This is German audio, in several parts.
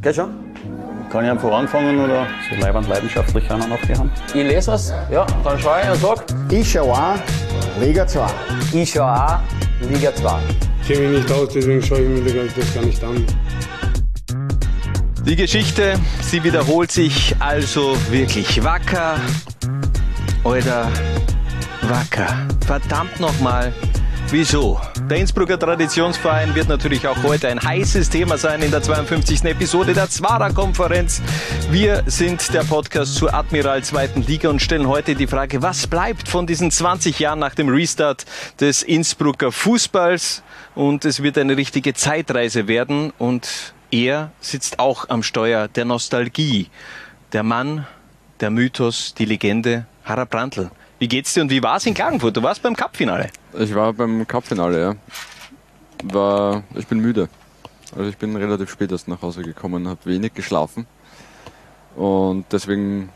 Geht schon? Kann ich einfach anfangen oder? So leibend leidenschaftlich einer noch die haben. Ich lese was, ja, dann schaue ich und sag. Ich schaue auch Liga 2. Ich schaue auch Liga 2. Ich kenne mich nicht aus, deswegen schaue ich mir das gar nicht an. Die Geschichte, sie wiederholt sich also wirklich wacker oder wacker. Verdammt nochmal, wieso? Der Innsbrucker Traditionsverein wird natürlich auch heute ein heißes Thema sein in der 52. Episode der Zwara-Konferenz. Wir sind der Podcast zur Admiral zweiten Liga und stellen heute die Frage, was bleibt von diesen 20 Jahren nach dem Restart des Innsbrucker Fußballs? Und es wird eine richtige Zeitreise werden und er sitzt auch am Steuer der Nostalgie. Der Mann, der Mythos, die Legende, Harald Brandl. Wie geht's dir und wie war's in Klagenfurt? Du warst beim Cup-Finale. Ich war beim Cup-Finale, ja. War, ich bin müde. Also ich bin relativ spät erst nach Hause gekommen, habe wenig geschlafen. Und deswegen,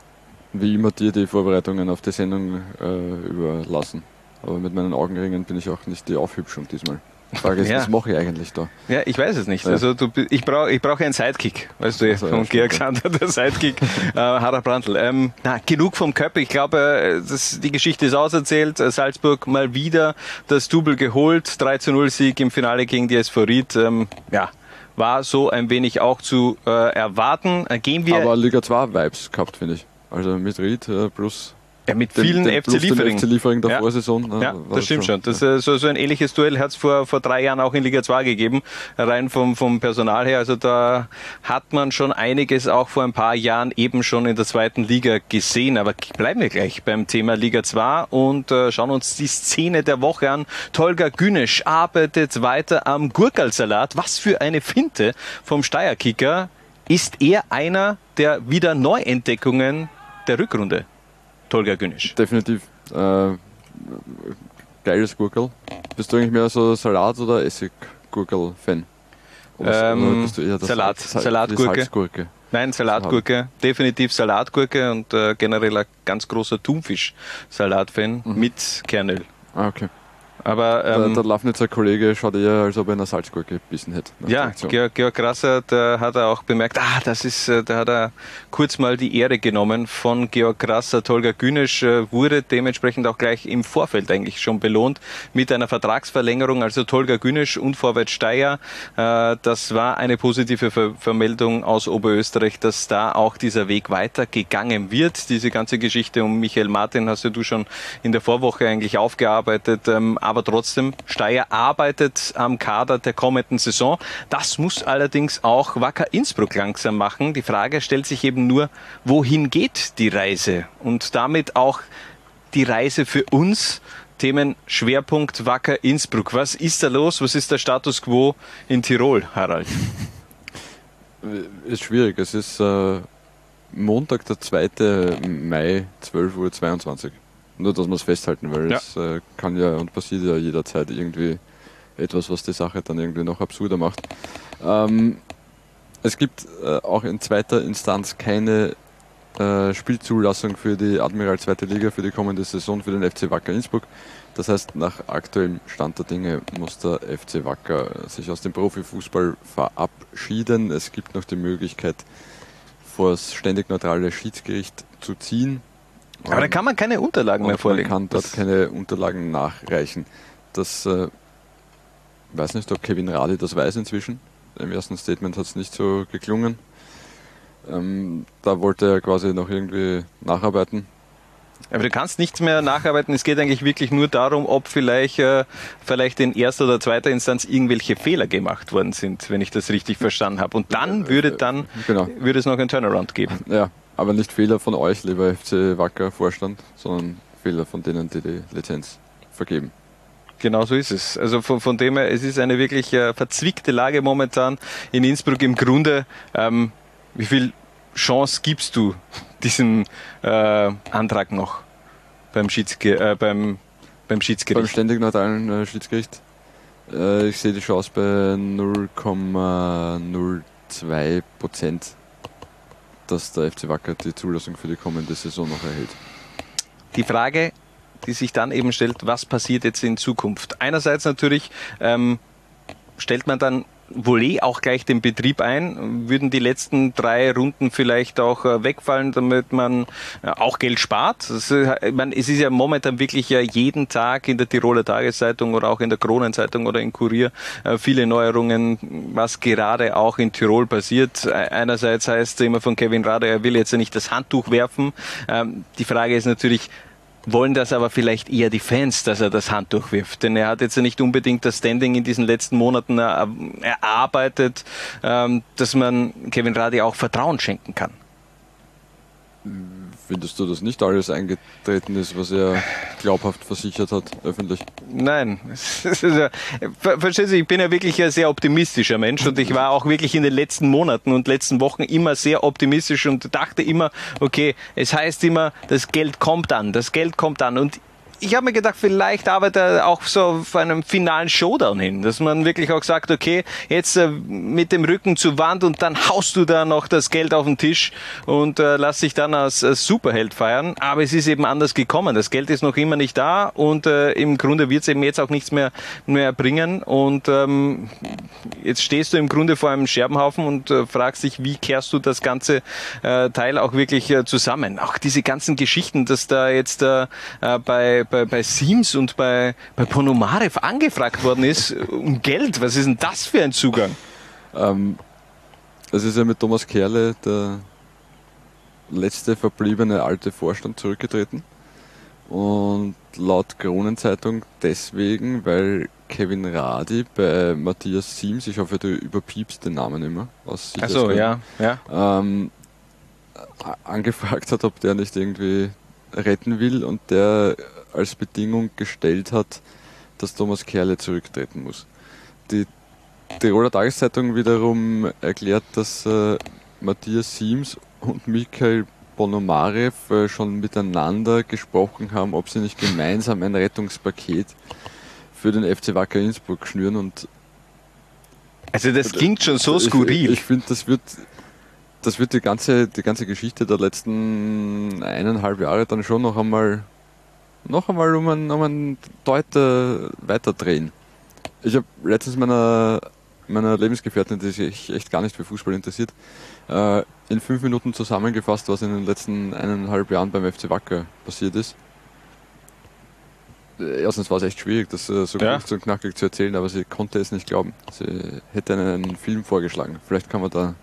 wie immer, dir die Vorbereitungen auf die Sendung äh, überlassen. Aber mit meinen Augenringen bin ich auch nicht die Aufhübschung diesmal. Die Frage ist, Ja. was mache ich eigentlich da? Ja, ich weiß es nicht. Ja. Also du, ich brauche ich brauche einen Sidekick, weißt du, Also, ja, von Georg stimmt, Sander, der Sidekick, äh, Harald Brandl. Ähm, na, genug vom Köppe. Ich glaube, äh, das, die Geschichte ist auserzählt. Äh, Salzburg mal wieder das Double geholt. 3 zu 0 Sieg im Finale gegen die SV Ried. Ähm, ja, war so ein wenig auch zu äh, erwarten. Äh, gehen wir Aber Liga 2 Vibes gehabt, finde ich. Also mit Ried äh, plus ja, mit den- vielen den- FC Liefering. FC Liefering der Ja. Vorsaison. ne, Ja, das stimmt schon. Das, äh, so, so ein ähnliches Duell hat es vor, vor drei Jahren auch in Liga 2 gegeben, rein vom, vom Personal her. Also da hat man schon einiges auch vor ein paar Jahren eben schon in der zweiten Liga gesehen. Aber bleiben wir gleich beim Thema Liga 2 und äh, schauen uns die Szene der Woche an. Tolga Günesch arbeitet weiter am Gurkalsalat. Was für eine Finte vom Steierkicker. Ist er einer der wieder Neuentdeckungen der Rückrunde? Tolga Günesch. Definitiv. Äh, geiles Gurkel. Bist du eigentlich mehr so Salat- oder Essiggurkel-Fan? Ähm, Salat- Salz- Salz- Salatgurke. Salzgurke? Nein, Salatgurke. Definitiv Salatgurke und äh, generell ein ganz großer Thunfisch-Salat-Fan mit Kernöl. Ah, okay. Aber Der, ähm, der Lafnitzer Kollege schaut eher, als ob er in einer Salzgurke gebissen hätte. der ja. Georg, Georg Grasser, da hat er auch bemerkt, ah, das ist, äh, da hat er kurz mal die Ehre genommen von Georg Grasser. Tolga Günesch äh, wurde dementsprechend auch gleich im Vorfeld eigentlich schon belohnt mit einer Vertragsverlängerung. Also Tolga Günesch und Vorwärts Steyr, äh, das war eine positive Ver Vermeldung aus Oberösterreich, dass da auch dieser Weg weitergegangen wird. Diese ganze Geschichte um Michael Martin hast ja du schon in der Vorwoche eigentlich aufgearbeitet. Ähm, aber trotzdem, Steyr arbeitet am Kader der kommenden Saison. Das muss allerdings auch Wacker Innsbruck langsam machen. Die Frage stellt sich eben nur, wohin geht die Reise? Und damit auch die Reise für uns. Themen Schwerpunkt Wacker Innsbruck. Was ist da los? Was ist der Status quo in Tirol, Harald? Ist schwierig. Es ist äh, Montag, der 2. Mai, 12.22 Uhr. Nur, dass wir es festhalten, weil Ja. es äh, kann ja und passiert ja jederzeit irgendwie etwas, was die Sache dann irgendwie noch absurder macht. Ähm, es gibt äh, auch in zweiter Instanz keine äh, Spielzulassung für die Admiral zweite Liga für die kommende Saison für den FC Wacker Innsbruck. Das heißt, nach aktuellem Stand der Dinge muss der FC Wacker sich aus dem Profifußball verabschieden. Es gibt noch die Möglichkeit, vor das ständig neutrale Schiedsgericht zu ziehen. Aber da kann man keine Unterlagen mehr Und man vorlegen. kann dort Das- keine Unterlagen nachreichen. Das äh, weiß nicht, ob Kevin Radi das weiß inzwischen. Im ersten Statement hat es nicht so geklungen. Ähm, da wollte er quasi noch irgendwie nacharbeiten. Aber du kannst nichts mehr nacharbeiten. Es geht eigentlich wirklich nur darum, ob vielleicht, äh, vielleicht in erster oder zweiter Instanz irgendwelche Fehler gemacht worden sind, wenn ich das richtig verstanden habe. Und dann würde dann Genau. würde es noch einen Turnaround geben. Ja, aber nicht Fehler von euch, lieber FC Wacker Vorstand, sondern Fehler von denen, die die Lizenz vergeben. Genau so ist es. Also von, von dem her, es ist eine wirklich äh, verzwickte Lage momentan in Innsbruck. Im Grunde, ähm, wie viel Chance gibst du diesem äh, Antrag noch beim, Schiedsge äh, beim, beim Beim Schiedsgericht? ständig neutralen äh, Schiedsgericht, äh, ich sehe die Chance bei 0,02 Prozent, dass der FC Wacker die Zulassung für die kommende Saison noch erhält. die Frage, die sich dann eben stellt, was passiert jetzt in Zukunft? Einerseits natürlich ähm, stellt man dann Volé auch gleich den Betrieb ein. Würden die letzten drei Runden vielleicht auch äh, wegfallen, damit man äh, auch Geld spart? Das, äh, ich meine, es ist ja momentan wirklich ja jeden Tag in der Tiroler Tageszeitung oder auch in der Kronenzeitung oder in Kurier viele Neuerungen, was gerade auch in Tirol passiert. Einerseits heißt es immer von Kevin Rader, er will jetzt nicht das Handtuch werfen. Ähm, die Frage ist natürlich, wollen das aber vielleicht eher die Fans, dass er das Handtuch wirft. Denn er hat jetzt nicht unbedingt das Standing in diesen letzten Monaten erarbeitet, ähm, dass man Kevin Radi auch Vertrauen schenken kann. Findest du, dass nicht alles eingetreten ist, was er glaubhaft versichert hat, öffentlich? Nein. Verstehst du, ich bin ja wirklich ein sehr optimistischer Mensch und ich war auch wirklich in den letzten Monaten und letzten Wochen immer sehr optimistisch und dachte immer, okay, es heißt immer, das Geld kommt an, das Geld kommt an und ich habe mir gedacht, vielleicht arbeitet er auch so auf einem finalen Showdown hin, dass man wirklich auch sagt, okay, jetzt äh, mit dem Rücken zur Wand und dann haust du da noch das Geld auf den Tisch und äh, lass dich dann als, als Superheld feiern. Aber es ist eben anders gekommen. Das Geld ist noch immer nicht da und äh, im Grunde wird es eben jetzt auch nichts mehr, mehr bringen. Und ähm, jetzt stehst du im Grunde vor einem Scherbenhaufen und äh, fragst dich, wie kehrst du das ganze äh, Teil auch wirklich äh, zusammen? Auch diese ganzen Geschichten, dass da jetzt bei bei, bei Sims und bei, bei Ponomarev angefragt worden ist um Geld. Was ist denn das für ein Zugang? Ähm, es ist ja mit Thomas Kerle der letzte verbliebene alte Vorstand zurückgetreten. Und laut Kronenzeitung deswegen, weil Kevin Radi bei Matthias Sims, ich hoffe, du überpiepst den Namen immer. Achso, ja, ja. Ähm, angefragt hat, ob der nicht irgendwie retten will und der als Bedingung gestellt hat, dass Thomas Kerle zurücktreten muss. Die Tiroler Tageszeitung wiederum erklärt, dass äh, Matthias Siems und Michael Bonomarev äh, schon miteinander gesprochen haben, ob sie nicht gemeinsam ein Rettungspaket für den FC Wacker Innsbruck schnüren und also das klingt schon so skurril. Ich, ich finde, das wird das wird die ganze, die ganze Geschichte der letzten eineinhalb Jahre dann schon noch einmal noch einmal um einen, um einen Deute weiterdrehen. Ich habe letztens meiner, meiner Lebensgefährtin, die sich echt gar nicht für Fußball interessiert, äh, in fünf Minuten zusammengefasst, was in den letzten eineinhalb Jahren beim FC Wacker passiert ist. Erstens war es echt schwierig, das äh, so ja. kurz und knackig zu erzählen, aber sie konnte es nicht glauben. Sie hätte einen Film vorgeschlagen. Vielleicht kann man da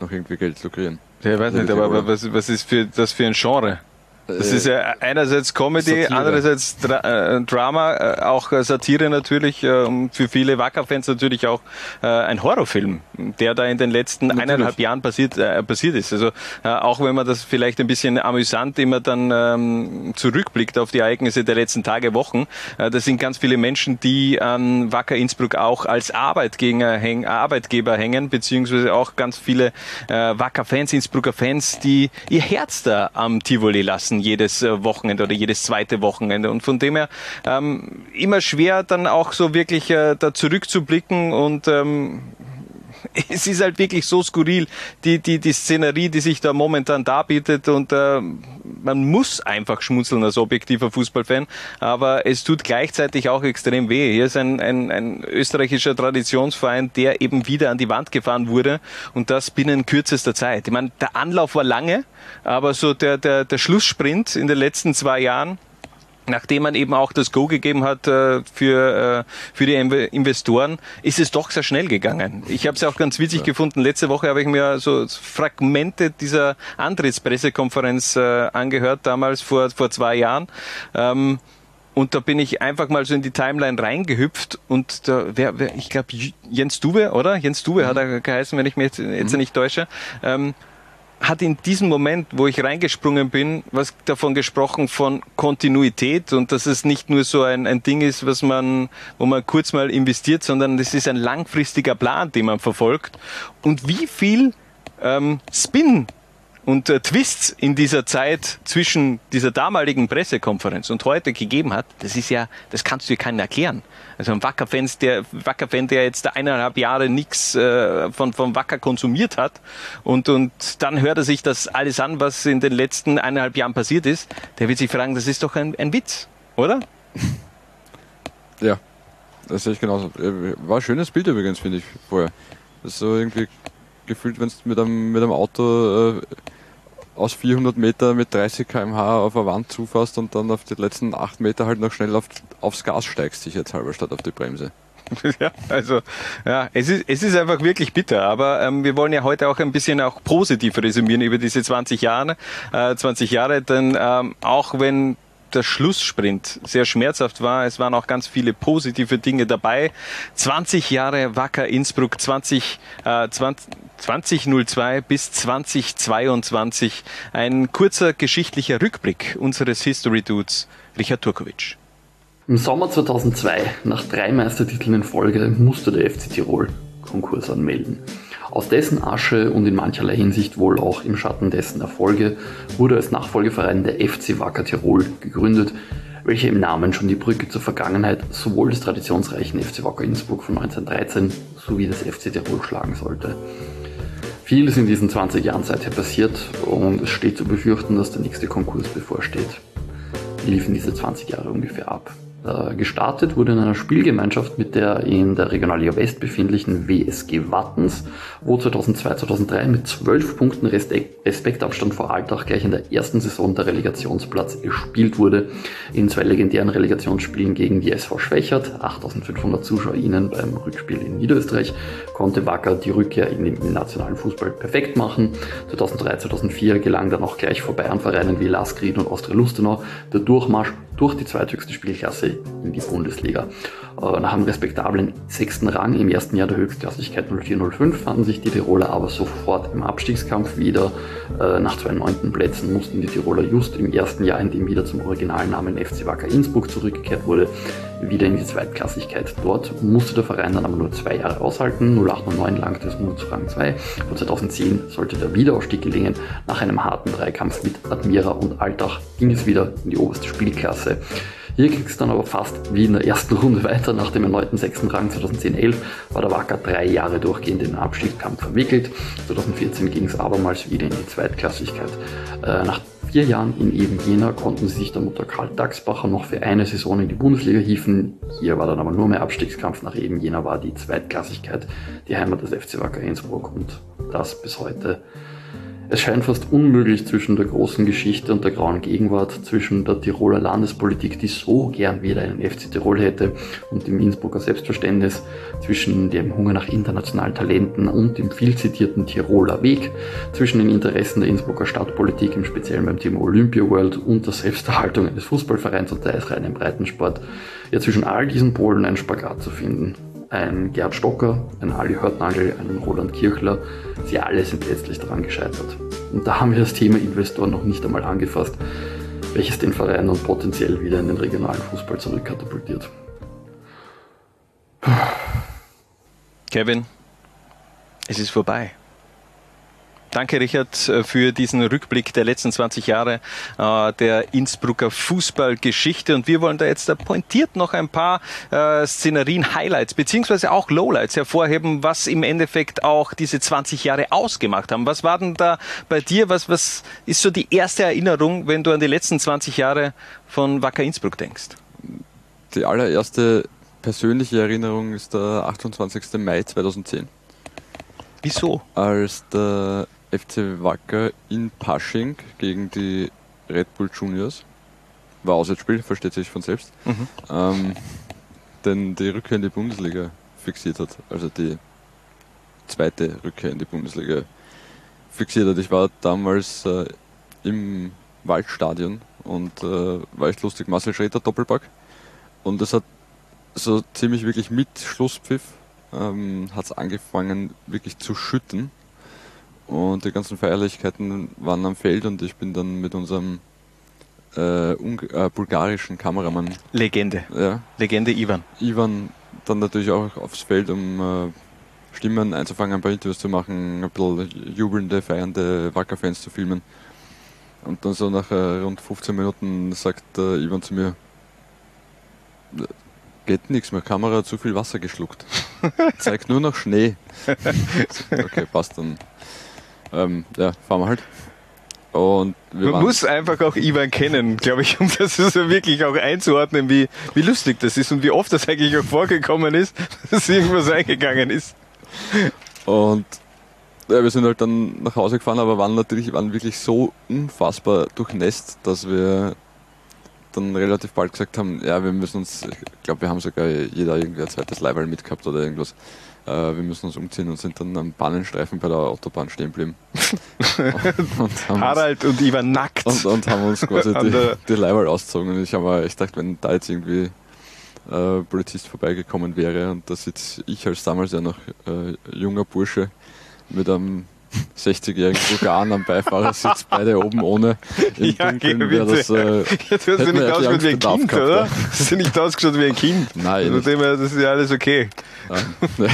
noch irgendwie Geld lukrieren. Ja, ich weiß nicht, aber was, was ist für, das für ein Genre? Das ist ja einerseits Comedy, Satire. andererseits Dra äh, Drama, äh, auch äh, Satire natürlich, äh, für viele Wacker-Fans natürlich auch äh, ein Horrorfilm, der da in den letzten natürlich. eineinhalb Jahren passiert, äh, passiert ist. Also auch wenn man das vielleicht ein bisschen amüsant immer dann ähm, zurückblickt auf die Ereignisse der letzten Tage, Wochen, das sind ganz viele Menschen, die an Wacker Innsbruck auch als Arbeitgeber, häng, Arbeitgeber hängen, beziehungsweise auch ganz viele Wacker-Fans, Innsbrucker Fans, die ihr Herz da am Tivoli lassen lassen jedes äh, Wochenende oder jedes zweite Wochenende. Und von dem her ähm, immer schwer dann auch so wirklich äh, da zurückzublicken und ähm, es ist halt wirklich so skurril, die, die, die Szenerie, die sich da momentan darbietet und äh, man muss einfach schmunzeln als objektiver Fußballfan, aber es tut gleichzeitig auch extrem weh. Hier ist ein, ein, ein österreichischer Traditionsverein, der eben wieder an die Wand gefahren wurde und das binnen kürzester Zeit. Ich meine, der Anlauf war lange, aber so der, der, der Schlusssprint in den letzten zwei Jahren, nachdem man eben auch das Go gegeben hat äh, für, äh, für die Investoren, ist es doch sehr schnell gegangen. Ich habe es auch ganz witzig ja. gefunden. Letzte Woche habe ich mir so Fragmente dieser Antrittspressekonferenz äh, angehört, damals vor, vor zwei Jahren. Ähm, und da bin ich einfach mal so in die Timeline reingehüpft und da, wer, wer ich glaube Jens Duwe, oder? Jens Duwe mhm. hat er geheißen, wenn ich mich jetzt, jetzt mhm. nicht täusche. Ähm, hat in diesem Moment, wo ich reingesprungen bin, was davon gesprochen von Kontinuität und dass es nicht nur so ein, ein Ding ist, was man, wo man kurz mal investiert, sondern es ist ein langfristiger Plan, den man verfolgt. Und wie viel ähm, Spin und äh, Twists in dieser Zeit zwischen dieser damaligen Pressekonferenz und heute gegeben hat, das ist ja, das kannst du dir keinen erklären. Also ein Wacker-Fan, der, Wacker-Fan, der jetzt eineinhalb Jahre nichts äh, von, von Wacker konsumiert hat und, und dann hört er sich das alles an, was in den letzten eineinhalb Jahren passiert ist, der wird sich fragen, das ist doch ein, ein Witz, oder? Ja. Das sehe ich genauso. Äh, War ein schönes Bild übrigens, finde ich, vorher. Das ist so irgendwie gefühlt, wenn du mit einem, mit einem Auto äh, aus 400 Meter mit 30 km/h auf eine Wand zufährst und dann auf die letzten 8 Meter halt noch schnell auf, aufs Gas steigst, sicherheitshalber, statt auf die Bremse. Ja, also ja, es ist, es ist einfach wirklich bitter, aber ähm, wir wollen ja heute auch ein bisschen auch positiv resümieren über diese 20 Jahre, äh, 20 Jahre, denn ähm, auch wenn der Schlusssprint sehr schmerzhaft war. Es waren auch ganz viele positive Dinge dabei. 20 Jahre Wacker Innsbruck, 20, äh, 20, 2002 bis 2022. Ein kurzer geschichtlicher Rückblick unseres History Dudes, Richard Turkovic. Im Sommer 2002, nach drei Meistertiteln in Folge, musste der FC Tirol Konkurs anmelden. Aus dessen Asche und in mancherlei Hinsicht wohl auch im Schatten dessen Erfolge wurde als Nachfolgeverein der FC Wacker Tirol gegründet, welcher im Namen schon die Brücke zur Vergangenheit sowohl des traditionsreichen FC Wacker Innsbruck von 1913 sowie des FC Tirol schlagen sollte. Vieles in diesen 20 Jahren seither passiert und es steht zu befürchten, dass der nächste Konkurs bevorsteht. Wie liefen diese 20 Jahre ungefähr ab? Äh, gestartet wurde in einer Spielgemeinschaft mit der in der Regionalliga West befindlichen WSG Wattens, wo 2002-2003 mit 12 Punkten Respektabstand vor Altach gleich in der ersten Saison der Relegationsplatz gespielt wurde. In zwei legendären Relegationsspielen gegen die SV Schwächert, 8500 ZuschauerInnen beim Rückspiel in Niederösterreich, konnte Wacker die Rückkehr in den nationalen Fußball perfekt machen. 2003-2004 gelang dann auch gleich vor Bayern-Vereinen wie Laskried und Austria Lustenau der Durchmarsch durch die zweithöchste Spielklasse in die Bundesliga. Äh, nach einem respektablen sechsten Rang im ersten Jahr der Höchstklassigkeit 0405 fanden sich die Tiroler aber sofort im Abstiegskampf wieder. Äh, nach zwei neunten Plätzen mussten die Tiroler just im ersten Jahr, in dem wieder zum Originalnamen FC Wacker Innsbruck zurückgekehrt wurde, wieder in die Zweitklassigkeit. Dort musste der Verein dann aber nur zwei Jahre aushalten. 0809 langte es nur zu Rang 2. Von 2010 sollte der Wiederaufstieg gelingen. Nach einem harten Dreikampf mit Admira und Altach ging es wieder in die oberste Spielklasse. Hier ging es dann aber fast wie in der ersten Runde weiter. Nach dem erneuten sechsten Rang 2010-11 war der Wacker drei Jahre durchgehend in den Abstiegskampf verwickelt. 2014 ging es abermals wieder in die Zweitklassigkeit. Äh, nach vier Jahren in eben Jena konnten sie sich der Mutter Karl Dachsbacher noch für eine Saison in die Bundesliga hieven. Hier war dann aber nur mehr Abstiegskampf. Nach eben Jena war die Zweitklassigkeit die Heimat des FC Wacker Innsbruck und das bis heute. Es scheint fast unmöglich zwischen der großen Geschichte und der grauen Gegenwart, zwischen der Tiroler Landespolitik, die so gern wieder einen FC Tirol hätte, und dem Innsbrucker Selbstverständnis, zwischen dem Hunger nach internationalen Talenten und dem viel zitierten Tiroler Weg, zwischen den Interessen der Innsbrucker Stadtpolitik, im Speziellen beim Thema Olympia World und der Selbsterhaltung eines Fußballvereins und der eisreinen Breitensport, ja zwischen all diesen Polen einen Spagat zu finden ein Gerd Stocker, ein Ali Hörtnagel, ein Roland Kirchler, sie alle sind letztlich daran gescheitert. Und da haben wir das Thema Investor noch nicht einmal angefasst, welches den Verein und potenziell wieder in den regionalen Fußball zurückkatapultiert. Kevin, es ist vorbei. Danke, Richard, äh, für diesen Rückblick der letzten 20 Jahre äh, der Innsbrucker Fußballgeschichte. Und wir wollen da jetzt pointiert noch ein paar äh, Szenarien, Highlights, beziehungsweise auch Lowlights hervorheben, was im Endeffekt auch diese 20 Jahre ausgemacht haben. Was war denn da bei dir? Was, was ist so die erste Erinnerung, wenn du an die letzten 20 Jahre von Wacker Innsbruck denkst? Die allererste persönliche Erinnerung ist der 28. Mai 2010. Wieso? Als der FC Wacker in Pasching gegen die Red Bull Juniors. War Auswärtsspiel, versteht sich von selbst. Mhm. Ähm, denn die Rückkehr in die Bundesliga fixiert hat. Also die zweite Rückkehr in die Bundesliga fixiert hat. Ich war damals äh, im Waldstadion und äh, war echt lustig. Marcel Schroeder Doppelpack. Und es hat so ziemlich wirklich mit Schlusspfiff ähm, hat es angefangen wirklich zu schütten. Und die ganzen Feierlichkeiten waren am Feld und ich bin dann mit unserem äh, äh, bulgarischen Kameramann. Legende. Ja. Legende Ivan. Ivan dann natürlich auch aufs Feld, um äh, Stimmen einzufangen, ein paar Interviews zu machen, ein bisschen jubelnde, feiernde Wacker-Fans zu filmen. Und dann so nach äh, rund 15 Minuten sagt äh, Ivan zu mir, geht nichts mehr, Kamera hat zu viel Wasser geschluckt. Zeigt nur noch Schnee. okay, passt dann. Ähm, ja, fahren wir halt. Und wir Man waren, muss einfach auch Ivan kennen, glaube ich, um das so wirklich auch einzuordnen, wie, wie lustig das ist und wie oft das eigentlich auch vorgekommen ist, dass irgendwas eingegangen ist. Und ja, wir sind halt dann nach Hause gefahren, aber waren natürlich waren wirklich so unfassbar durchnässt, dass wir dann relativ bald gesagt haben, ja, wir müssen uns, ich glaube, wir haben sogar jeder irgendwie ein zweites Leihwahl mitgehabt oder irgendwas. Äh, wir müssen uns umziehen und sind dann am Bahnenstreifen bei der Autobahn stehen geblieben. und, haben uns, Harald und Ivan nackt. und, und haben uns quasi die, die Leihwahl ausgezogen. Und ich habe mir echt gedacht, wenn da jetzt irgendwie äh, Polizist vorbeigekommen wäre und da sitze ich als damals ja noch äh, junger Bursche mit einem 60-jährigen Bulgaren am Beifahrersitz, beide oben ohne. Im Ja, Dunkeln wäre das, äh, Jetzt hast du nicht ausgeschaut wie ein Kind, gehabt, oder? ja. Hast du nicht ausgeschaut wie ein Kind? Nein, her, das ist ja alles okay. ja.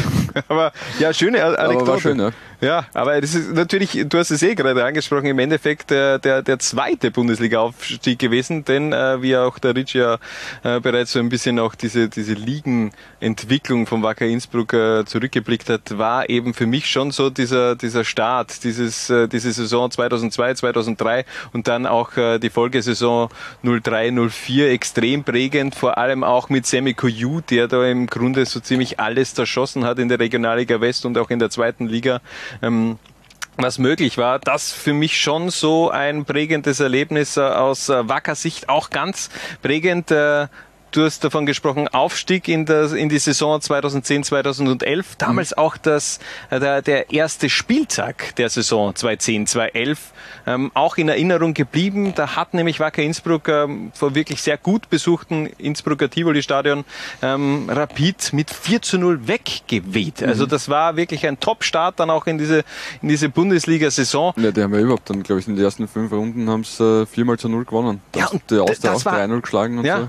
Aber ja, schöne Anekdote. war schön, ja. Ja, aber das ist natürlich, du hast es eh gerade angesprochen, im Endeffekt der, der, der zweite Bundesliga-Aufstieg gewesen, denn äh, wie auch der Rich ja äh, bereits so ein bisschen auch diese, diese Ligenentwicklung vom Wacker Innsbruck äh, zurückgeblickt hat, war eben für mich schon so dieser, dieser Start, dieses, äh, diese Saison 2002, 2003 und dann auch äh, die Folgesaison 03, 04 extrem prägend, vor allem auch mit Sammy Koyu, der da im Grunde so ziemlich alles zerschossen hat in der Regionalliga West und auch in der zweiten Liga. Ähm, was möglich war, das für mich schon so ein prägendes Erlebnis äh, aus äh, Wacker Sicht, auch ganz prägend. Äh, Du hast davon gesprochen, Aufstieg in, der, in die Saison 2010, 2011. Damals auch das, äh, der, der erste Spieltag der Saison 2010, 2011. Ähm, auch in Erinnerung geblieben. Da hat nämlich Wacker Innsbruck ähm, vor wirklich sehr gut besuchten Innsbrucker Tivoli-Stadion ähm, Rapid mit 4 zu 0 weggeweht. Also das war wirklich ein Top-Start dann auch in diese, in diese Bundesliga-Saison. Ja, die haben ja überhaupt dann, glaube ich, in den ersten fünf Runden haben sie äh, viermal zu null gewonnen. Ja, Das- und der Austria das auch war- 3-0 geschlagen und Ja. so.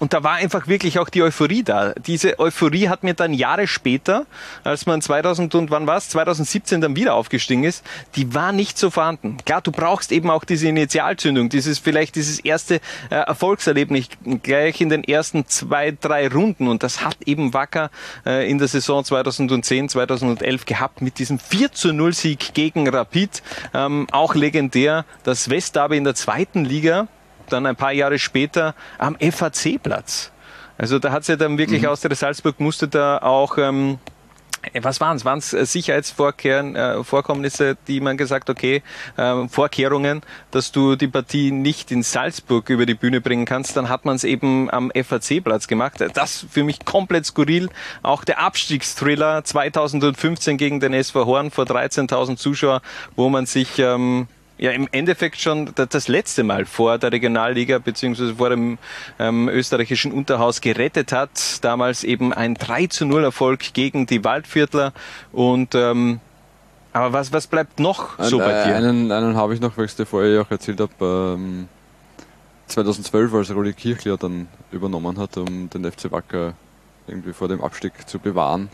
Und da war einfach wirklich auch die Euphorie da. Diese Euphorie hat mir dann Jahre später, als man 2000 und wann war's, 2017 dann wieder aufgestiegen ist, die war nicht so vorhanden. Klar, du brauchst eben auch diese Initialzündung, dieses vielleicht dieses erste äh, Erfolgserlebnis gleich in den ersten zwei, drei Runden. Und das hat eben Wacker äh, in der Saison 2010, 2011 gehabt mit diesem 4 zu 0 Sieg gegen Rapid. Ähm, auch legendär das Westderby in der zweiten Liga dann ein paar Jahre später am FAC-Platz. Also da hat sie dann wirklich aus der Salzburg musste da auch ähm, was waren es? Waren es Sicherheitsvorkommnisse, die man gesagt, okay, ähm, Vorkehrungen, dass du die Partie nicht in Salzburg über die Bühne bringen kannst, dann hat man es eben am FAC-Platz gemacht. Das für mich komplett skurril. Auch der Abstiegsthriller 2015 gegen den SV Horn vor 13.000 Zuschauer, wo man sich ähm, ja im Endeffekt schon da- das letzte Mal vor der Regionalliga beziehungsweise vor dem ähm, österreichischen Unterhaus gerettet hat. Damals eben ein 3 zu 0 Erfolg gegen die Waldviertler. Und ähm, aber was, was bleibt noch so Ein- bei dir? Einen, einen habe ich noch, weil ich es dir vorher ja auch erzählt habe. Ähm, 2012, als Rudi Kirchler dann übernommen hat, um den FC Wacker irgendwie vor dem Abstieg zu bewahren.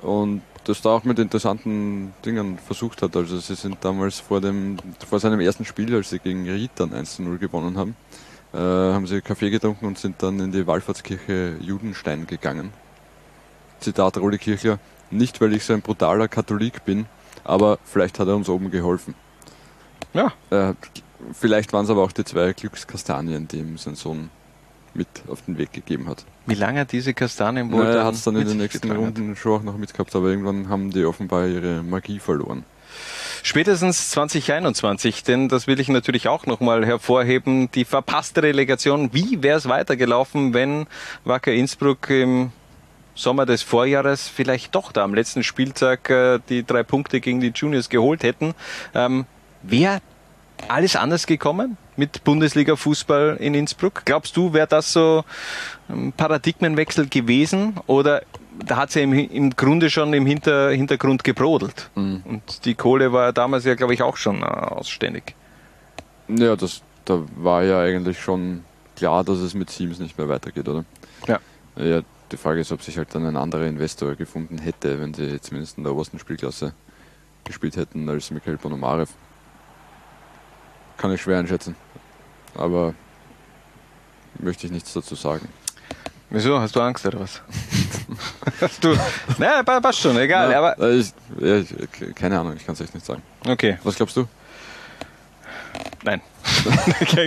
Und das da auch mit interessanten Dingen versucht hat. Also sie sind damals vor, dem, vor seinem ersten Spiel, als sie gegen Ried dann 1 zu 0 gewonnen haben, äh, haben sie Kaffee getrunken und sind dann in die Wallfahrtskirche Judenstein gegangen. Zitat Rudi Kirchler, nicht weil ich so ein brutaler Katholik bin, aber vielleicht hat er uns oben geholfen. Ja. Äh, vielleicht waren es aber auch die zwei Glückskastanien, die ihm sein Sohn mit auf den Weg gegeben hat. Wie lange diese Kastanien wohl Naja, er hat es dann in den nächsten hat. Runden schon auch noch mitgehabt, aber irgendwann haben die offenbar ihre Magie verloren. Spätestens 2021, denn das will ich natürlich auch nochmal hervorheben, die verpasste Relegation. Wie wäre es weitergelaufen, wenn Wacker Innsbruck im Sommer des Vorjahres vielleicht doch da am letzten Spieltag äh, die drei Punkte gegen die Juniors geholt hätten? Ähm, wäre alles anders gekommen mit Bundesliga-Fußball in Innsbruck? Glaubst du, wäre das so ein Paradigmenwechsel gewesen oder da hat es ja im, im Grunde schon im Hinter, Hintergrund gebrodelt? Und die Kohle war damals ja, glaube ich, auch schon äh, ausständig. Ja, das, da war ja eigentlich schon klar, dass es mit Siemens nicht mehr weitergeht, oder? Ja. Ja, die Frage ist, ob sich halt dann ein anderer Investor gefunden hätte, wenn sie zumindest in der obersten Spielklasse gespielt hätten als Mikhail Ponomarev. Kann ich schwer einschätzen. Aber möchte ich nichts dazu sagen. Wieso? Hast du Angst oder was? Hast du. Naja, pa- passt schon, egal. Ja, aber äh, ich, ja, ich, keine Ahnung, ich kann es echt nicht sagen. okay. Was glaubst du? Nein.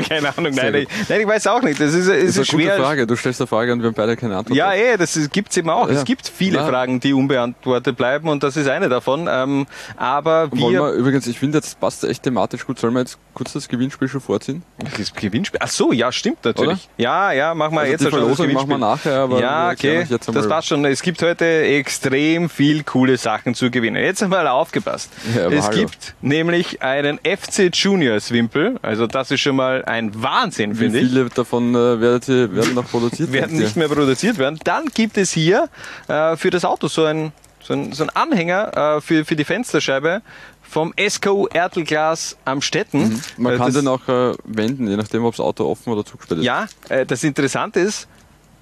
Keine Ahnung, nein ich, nein, ich weiß auch nicht. Das ist, ist, Das ist eine schwer. gute Frage. Du stellst eine Frage und wir haben beide keine Antwort. Ja, eh, das gibt es eben auch. Ja. Es gibt viele Ja. Fragen, die unbeantwortet bleiben und das ist eine davon. Ähm, aber wir. wir übrigens, ich finde, jetzt passt echt thematisch gut. Sollen wir jetzt kurz das Gewinnspiel schon vorziehen? Das Gewinnspiel. Ach so, ja, stimmt natürlich. Ja, ja, machen wir Also jetzt die schon das machen wir nachher, aber ja, okay, das passt schon. Es gibt heute extrem viel coole Sachen zu gewinnen. Jetzt einmal aufgepasst. Ja, es hallo. gibt nämlich einen FC Juniors Wimpel. Also das ist schon mal ein Wahnsinn, finde ich. viele davon äh, werden, werden noch produziert? werden nicht mehr produziert werden. Dann gibt es hier äh, für das Auto so ein, so ein, so ein Anhänger äh, für, für die Fensterscheibe vom SKU Ertelglas am Stetten. Man Äh, kann das, den auch äh, wenden, je nachdem, ob das Auto offen oder zugesperrt ist. Ja, äh, das Interessante ist,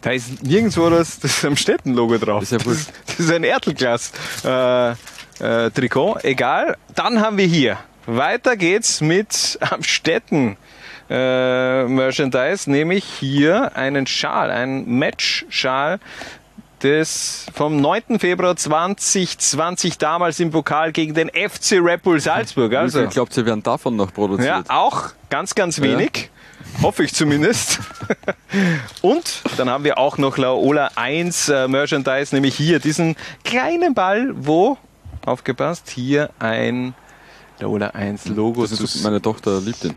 da ist nirgendwo das, das Amstetten-Logo drauf. Ist ja das, wurscht. ist, das ist ein Ertelglas-Trikot. Trikot. Egal. Dann haben wir hier. Weiter geht's mit Amstetten. Äh, Merchandise, nämlich hier einen Schal, einen Match-Schal des vom 9. Februar 2020 damals im Pokal gegen den FC Red Bull Salzburg. Also, viel glaubt ihr, werden davon noch ja, produziert? auch ganz, ganz wenig. Hoffe ich zumindest. Und dann haben wir auch noch Laola 1 äh, Merchandise, nämlich hier diesen kleinen Ball, wo, aufgepasst, hier ein Laola 1 Logo Das ist, meine Tochter liebt ihn.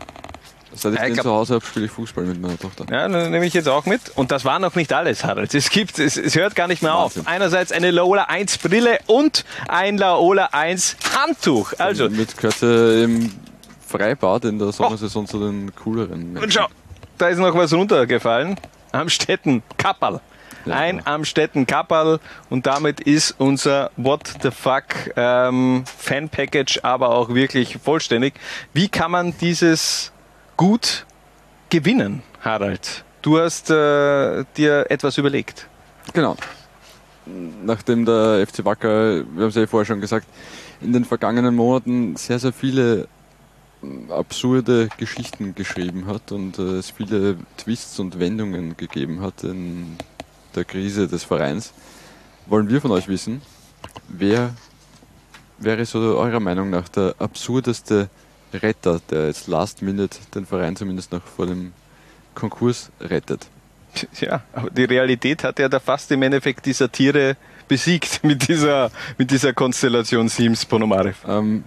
Seit ich Ja, ich den glaub- zu Hause habe, spiele ich Fußball mit meiner Tochter. Ja, dann nehme ich jetzt auch mit. Und das war noch nicht alles, Harald. Es gibt, es, es hört gar nicht mehr Wahnsinn. auf. Einerseits eine Laola 1 Brille und ein Laola 1 Handtuch. Also, Mit Kürze im Freibad in der Sommersaison zu den cooleren und Menschen. schau, da ist noch was runtergefallen. Amstetten Kapperl. Ein. Amstetten Kapperl und damit ist unser What the Fuck ähm, Fan Package aber auch wirklich vollständig. Wie kann man dieses gut gewinnen, Harald? Du hast äh, dir etwas überlegt. Genau. Nachdem der FC Wacker, wir haben es ja vorher schon gesagt, in den vergangenen Monaten sehr, sehr viele mm, absurde Geschichten geschrieben hat und äh, es viele Twists und Wendungen gegeben hat in der Krise des Vereins, wollen wir von euch wissen, wer wäre so eurer Meinung nach der absurdeste Retter, der jetzt last minute den Verein zumindest noch vor dem Konkurs rettet? Ja, aber die Realität hat ja da fast im Endeffekt die Satire besiegt mit dieser, mit dieser Konstellation Sims Ponomarev. Ähm,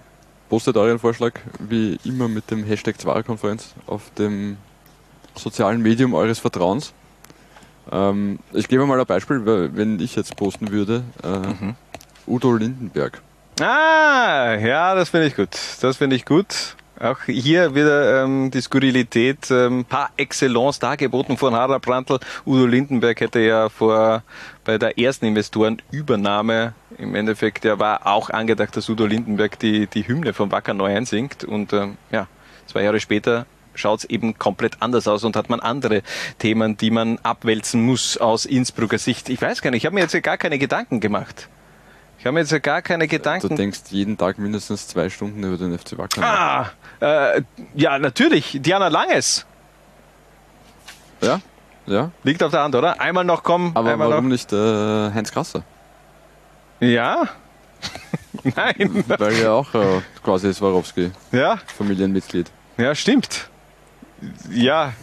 postet euren Vorschlag wie immer mit dem Hashtag Zwarer-Konferenz auf dem sozialen Medium eures Vertrauens. Ähm, ich gebe mal ein Beispiel, wenn ich jetzt posten würde, äh, Udo Lindenberg. Ah, ja, das finde ich gut. Das finde ich gut. Auch hier wieder ähm, die Skurrilität ähm, par excellence dargeboten von Harald Brandl. Udo Lindenberg hätte ja vor bei der ersten Investorenübernahme im Endeffekt, ja war auch angedacht, dass Udo Lindenberg die, die Hymne von Wacker neu einsingt. Und ähm, ja, zwei Jahre später schaut es eben komplett anders aus und hat man andere Themen, die man abwälzen muss aus Innsbrucker Sicht. Ich weiß gar nicht, ich habe mir jetzt ja gar keine Gedanken gemacht. Ich habe mir jetzt ja gar keine Du Gedanken. denkst jeden Tag mindestens zwei Stunden über den FC Wacker. Ah, äh, ja, natürlich. Diana Langes. Ja, ja. Liegt auf der Hand, oder? Einmal noch kommen, Aber warum noch. nicht äh, Heinz Krasser? Ja? Nein. Weil er auch äh, quasi Swarovski Ja, Familienmitglied. ja, stimmt. Ja,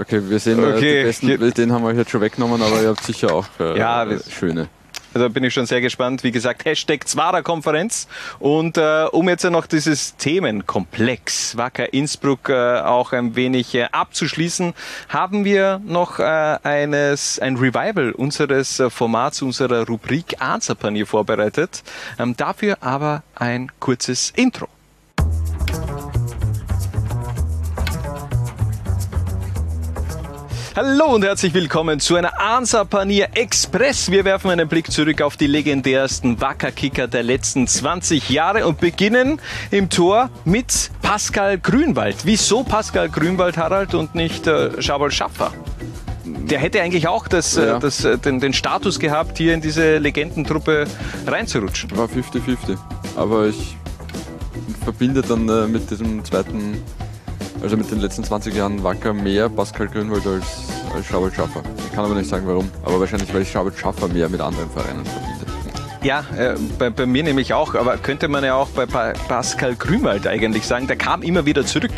Okay, wir sehen, äh, Okay, die besten, hier- den haben wir jetzt schon weggenommen, aber ihr habt sicher auch äh, Ja, wir- schöne. also bin ich schon sehr gespannt. Wie gesagt, Hashtag Zwara-Konferenz. Und äh, um jetzt noch dieses Themenkomplex Wacker Innsbruck äh, auch ein wenig äh, abzuschließen, haben wir noch äh, eines, ein Revival unseres äh, Formats, unserer Rubrik Answerpanier vorbereitet. Ähm, dafür aber ein kurzes Intro. Hallo und herzlich willkommen zu einer Ansa Panier Express. Wir werfen einen Blick zurück auf die legendärsten Wackerkicker der letzten 20 Jahre und beginnen im Tor mit Pascal Grünwald. Wieso Pascal Grünwald, Harald, und nicht äh, Schabel Schaffer? Der hätte eigentlich auch das, Ja. äh, das, äh, den, den Status gehabt, hier in diese Legendentruppe reinzurutschen. War 50-50. Aber ich verbinde dann äh, mit diesem zweiten, also mit den letzten 20 Jahren Wacker mehr Pascal Grünwald als, als Schabel Schaffer. Ich kann aber nicht sagen warum. Aber wahrscheinlich, weil ich Schabel Schaffer mehr mit anderen Vereinen verbinde. Ja, äh, bei, bei, mir nämlich auch, aber könnte man ja auch bei pa Pascal Grünwald eigentlich sagen, der kam immer wieder zurück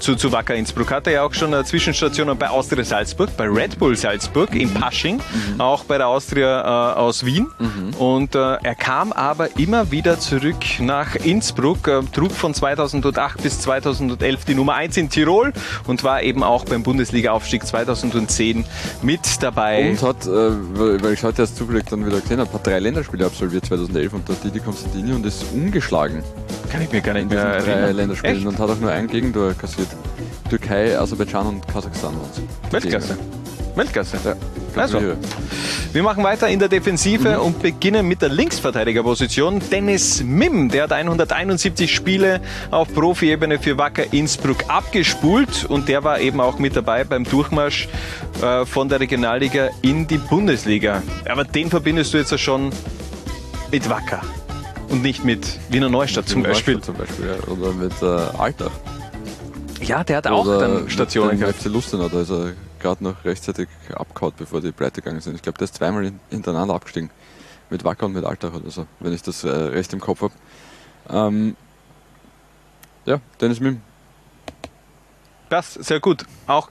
zu, zu Wacker Innsbruck. Hatte ja auch schon eine Zwischenstation bei Austria Salzburg, bei Red Bull Salzburg mhm. in Pasching, mhm. auch bei der Austria äh, aus Wien. Mhm. Und äh, er kam aber immer wieder zurück nach Innsbruck, äh, trug von 2008 bis 2011 die Nummer 1 in Tirol und war eben auch beim Bundesliga-Aufstieg 2010 mit dabei. Und hat, äh, weil ich heute erst zufällig dann wieder gesehen habe, hat drei Länderspiele absolviert absolviert 2011 unter Didi Konstantini und ist ungeschlagen. Kann ich mir gar nicht mehr erinnern. drei Länderspielen Echt? und hat auch nur ein Gegentor kassiert. Türkei, Aserbaidschan und Kasachstan waren es. Weltklasse. Weltklasse. Ja. Also, wir machen weiter in der Defensive mhm. und beginnen mit der Linksverteidigerposition. Dennis Mim, der hat 171 Spiele auf Profiebene für Wacker Innsbruck abgespult und der war eben auch mit dabei beim Durchmarsch äh, von der Regionalliga in die Bundesliga. Aber den verbindest du jetzt ja schon mit Wacker und nicht mit Wiener Neustadt zum Beispiel. Neustadt zum Beispiel ja. Oder mit äh, Altach. Ja, der hat auch dann Stationen gehabt. FC Lustenau, da ist er gerade noch rechtzeitig abgehauen, bevor die pleite gegangen sind. Ich glaube, der ist zweimal hintereinander abgestiegen. Mit Wacker und mit Altach oder so, wenn ich das äh, recht im Kopf habe. Ähm, ja, Dennis Mim. Das, sehr gut. Auch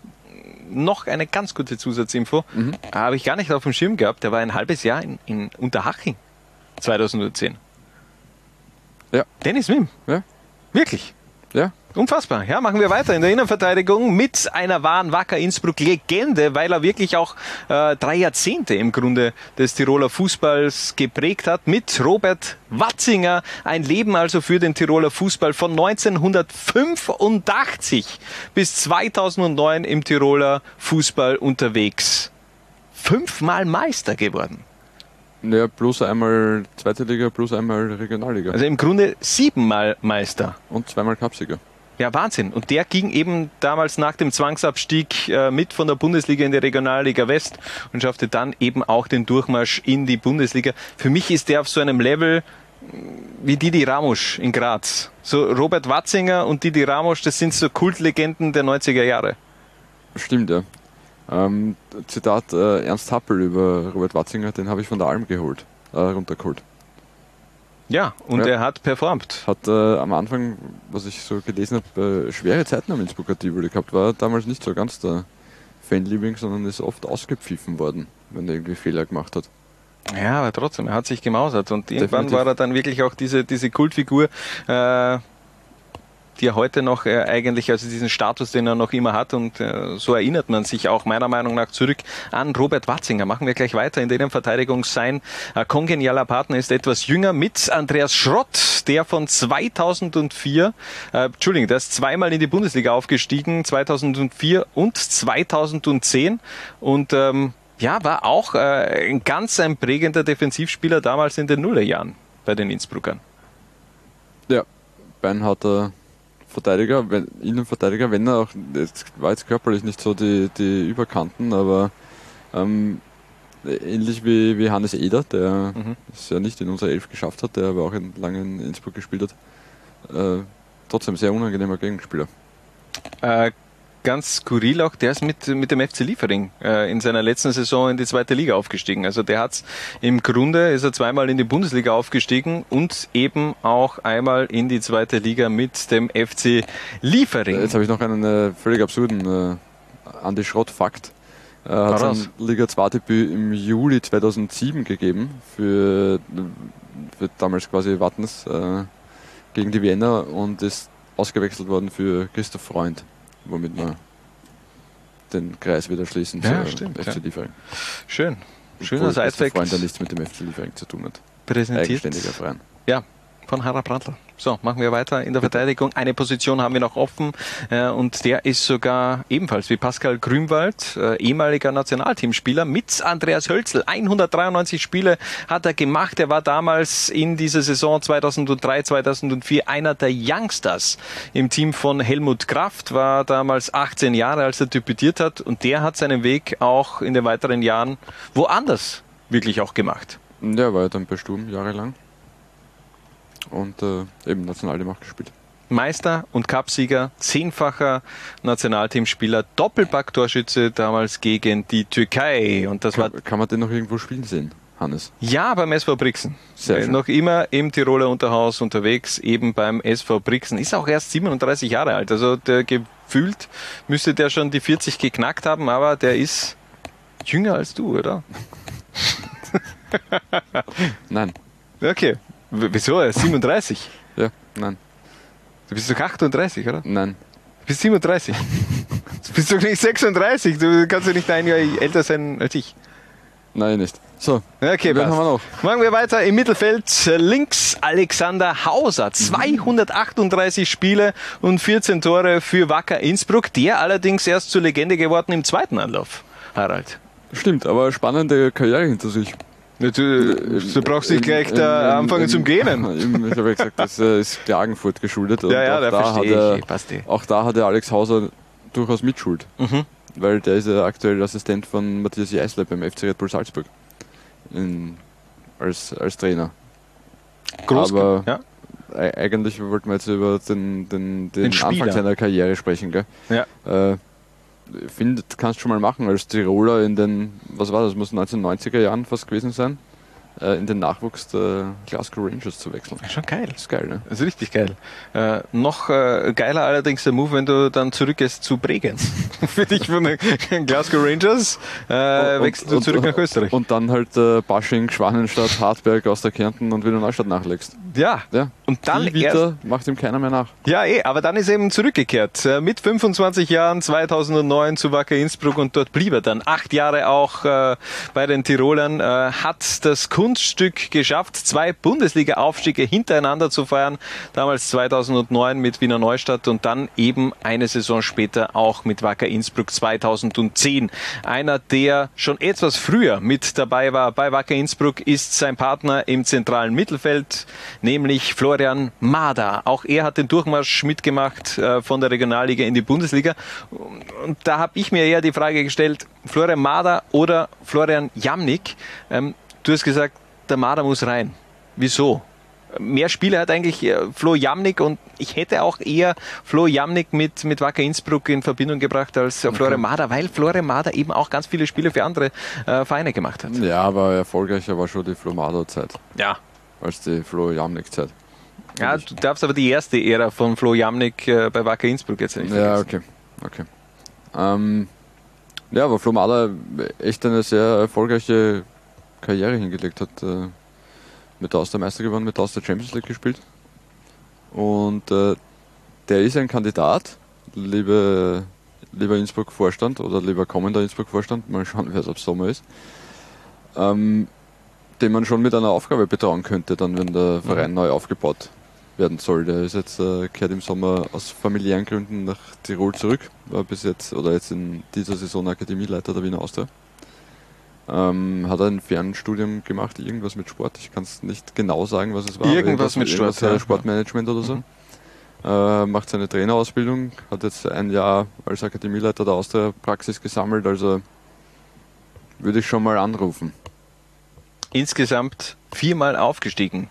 noch eine ganz gute Zusatzinfo. Mhm. Habe ich gar nicht auf dem Schirm gehabt. Der war ein halbes Jahr in, in Unterhaching. 2010. Ja. Dennis Mim. Ja. Wirklich. Ja. Unfassbar. Ja, machen wir weiter in der Innenverteidigung mit einer wahren Wacker Innsbruck-Legende, weil er wirklich auch äh, drei Jahrzehnte im Grunde des Tiroler Fußballs geprägt hat, mit Robert Watzinger. Ein Leben also für den Tiroler Fußball von 1985 bis 2009 im Tiroler Fußball unterwegs. Fünfmal Meister geworden. Ja, plus einmal zweite Liga, plus einmal Regionalliga. Also im Grunde siebenmal Meister. Und zweimal Cupsieger. Ja, Wahnsinn. Und der ging eben damals nach dem Zwangsabstieg äh, mit von der Bundesliga in die Regionalliga West und schaffte dann eben auch den Durchmarsch in die Bundesliga. Für mich ist der auf so einem Level mm, wie Didi Ramos in Graz. So Robert Watzinger und Didi Ramos, das sind so Kultlegenden der 90er Jahre. Stimmt, ja. Ähm, Zitat äh, Ernst Happel über Robert Watzinger, den habe ich von der Alm geholt, äh, runtergeholt. Ja, und ja. er hat performt. Hat äh, am Anfang, was ich so gelesen habe, äh, schwere Zeiten am Innsbrucker Tivoli gehabt. War damals nicht so ganz der Fanliebling, sondern ist oft ausgepfiffen worden, wenn er irgendwie Fehler gemacht hat. Ja, aber trotzdem, er hat sich gemausert und irgendwann Definitiv. war er dann wirklich auch diese, diese Kultfigur. Äh, die er heute noch äh, eigentlich, also diesen Status, den er noch immer hat und äh, so erinnert man sich auch meiner Meinung nach zurück an Robert Watzinger. Machen wir gleich weiter in der Innenverteidigung. Sein äh, kongenialer Partner ist etwas jünger mit Andreas Schrott, der von 2004, äh, Entschuldigung, der ist zweimal in die Bundesliga aufgestiegen, 2004 und 2010 und ähm, ja, war auch äh, ein ganz ein prägender Defensivspieler damals in den Nullerjahren bei den Innsbruckern. Ja, Ben hat er Verteidiger, wenn, Innenverteidiger, wenn er auch, jetzt war jetzt körperlich nicht so die, die Überkanten, aber ähm, ähnlich wie, wie Hannes Eder, der mhm. es ja nicht in unserer Elf geschafft hat, der aber auch in, lange in Innsbruck gespielt hat. Äh, trotzdem sehr unangenehmer Gegenspieler. Äh, ganz skurril auch, der ist mit, mit dem FC Liefering äh, in seiner letzten Saison in die zweite Liga aufgestiegen. Also der hat's im Grunde, ist er zweimal in die Bundesliga aufgestiegen und eben auch einmal in die zweite Liga mit dem FC Liefering. Jetzt habe ich noch einen äh, völlig absurden äh, Andi Schrott-Fakt. Er hat sein Liga 2 Debüt im Juli 2007 gegeben für, für damals quasi Wattens äh, gegen die Wiener und ist ausgewechselt worden für Christoph Freund womit wir den Kreis wieder schließen ja, stimmt, FC ja. Liefering. Schön. Schöner Sidefact. Freund, der nichts mit dem FC Liefering zu tun hat. Präsentiert. Eigenständiger Verein. Ja, von Harald Brandl. So, machen wir weiter in der Verteidigung. Eine Position haben wir noch offen äh, und der ist sogar ebenfalls wie Pascal Grünwald, äh, ehemaliger Nationalteamspieler mit Andreas Hölzel. 193 Spiele hat er gemacht. Er war damals in dieser Saison 2003, 2004 einer der Youngsters im Team von Helmut Kraft, war damals 18 Jahre, als er debütiert hat und der hat seinen Weg auch in den weiteren Jahren woanders wirklich auch gemacht. Ja, war ja dann bei Sturm jahrelang und äh, eben Nationalteam auch gespielt. Meister und Cupsieger, zehnfacher Nationalteamspieler, Doppelpack-Torschütze damals gegen die Türkei. Und das kann, war kann man den noch irgendwo spielen sehen? Hannes? Ja, beim SV Brixen. Sehr schön. Noch immer im Tiroler Unterhaus unterwegs, eben beim SV Brixen. Ist auch erst 37 Jahre alt. Also der gefühlt müsste der schon die 40 geknackt haben, aber der ist jünger als du, oder? Nein. Okay. Wieso? Er ist 37. Ja, nein. Du bist doch 38, oder? Nein. Du bist 37. Du bist doch nicht 36. Du kannst doch nicht ein Jahr älter sein als ich. Nein, nicht. So, Okay, wen haben wir noch? Machen wir weiter im Mittelfeld. Links Alexander Hauser. 238 Spiele und 14 Tore für Wacker Innsbruck. Der allerdings erst zur Legende geworden im zweiten Anlauf. Harald. Stimmt, aber spannende Karriere hinter sich. Du, du brauchst nicht gleich da anfangen im- zum Gähnen. Ich habe ja gesagt, das äh, ist Klagenfurt geschuldet. Ja, ja, auch da verstehe er, ich. Passt eh. Auch da hat der Alex Hauser durchaus Mitschuld. Mhm. Weil der ist ja aktuell Assistent von Matthias Jeißler beim FC Red Bull Salzburg. In, als, als Trainer. Groß, Aber- ja. Eigentlich wollten wir jetzt über den, den, den. Anfang seiner Karriere sprechen. Gell? Ja. Äh, finde, kannst du schon mal machen als Tiroler in den, was war das, muss 1990er Jahren fast gewesen sein, in den Nachwuchs der Glasgow Rangers zu wechseln. Schon geil. Das ist geil, ne? Das ist richtig geil. Äh, noch äh, geiler allerdings der Move, wenn du dann zurückgehst zu Bregenz. Für dich von den Glasgow Rangers äh, Und- wechselst du und- zurück nach Österreich. Und dann halt äh, Basching, Schwanenstadt, Hartberg aus der Kärnten und Wiener Neustadt nachlegst. ja, Ja. und dann Die wieder macht ihm keiner mehr nach. ja eh, aber dann ist er eben zurückgekehrt. Äh, mit 25 Jahren 2009 zu Wacker Innsbruck und dort blieb er dann. Acht Jahre auch äh, bei den Tirolern. Äh, hat das Kunststück geschafft, zwei Bundesliga-Aufstiege hintereinander zu feiern. Damals 2009 mit Wiener Neustadt und dann eben eine Saison später auch mit Wacker Innsbruck 2010. Einer, der schon etwas früher mit dabei war bei Wacker Innsbruck, ist sein Partner im zentralen Mittelfeld, nämlich Florian Mader. Auch er hat den Durchmarsch mitgemacht äh, von der Regionalliga in die Bundesliga. Und da habe ich mir eher die Frage gestellt, Florian Mader oder Florian Jamnik. Ähm, du hast gesagt, der Mader muss rein. Wieso? Mehr Spiele hat eigentlich äh, Flo Jamnik und ich hätte auch eher Flo Jamnik mit, mit Wacker Innsbruck in Verbindung gebracht als äh, Florian Mader, weil Florian Mader eben auch ganz viele Spiele für andere äh, Vereine gemacht hat. Ja, aber erfolgreicher war schon die Flo Mader-Zeit Ja. als die Flo Jamnik-Zeit. Ja, du darfst aber die erste Ära von Flo Jamnik äh, bei Wacker Innsbruck jetzt nicht Ja, vergessen. okay. okay. Ähm, ja, aber Flo Mader echt eine sehr erfolgreiche Karriere hingelegt hat. Äh, mit der Austria Meister gewonnen, mit der Austria Champions League gespielt. Und äh, der ist ein Kandidat, liebe, lieber Innsbruck-Vorstand oder lieber kommender Innsbruck-Vorstand, mal schauen, wer es ab Sommer ist, ähm, den man schon mit einer Aufgabe betrauen könnte, dann wenn der Verein neu aufgebaut werden soll. Der ist jetzt, äh, kehrt im Sommer aus familiären Gründen nach Tirol zurück, war bis jetzt oder jetzt in dieser Saison Akademieleiter der Wiener Austria. Ähm, hat ein Fernstudium gemacht, irgendwas mit Sport. Ich kann es nicht genau sagen, was es war. aber Irgendwas mit Sport, äh, ja. Sportmanagement oder so. Äh, macht seine Trainerausbildung, hat jetzt ein Jahr als Akademieleiter der Austria Praxis gesammelt, also würde ich schon mal anrufen. Insgesamt viermal aufgestiegen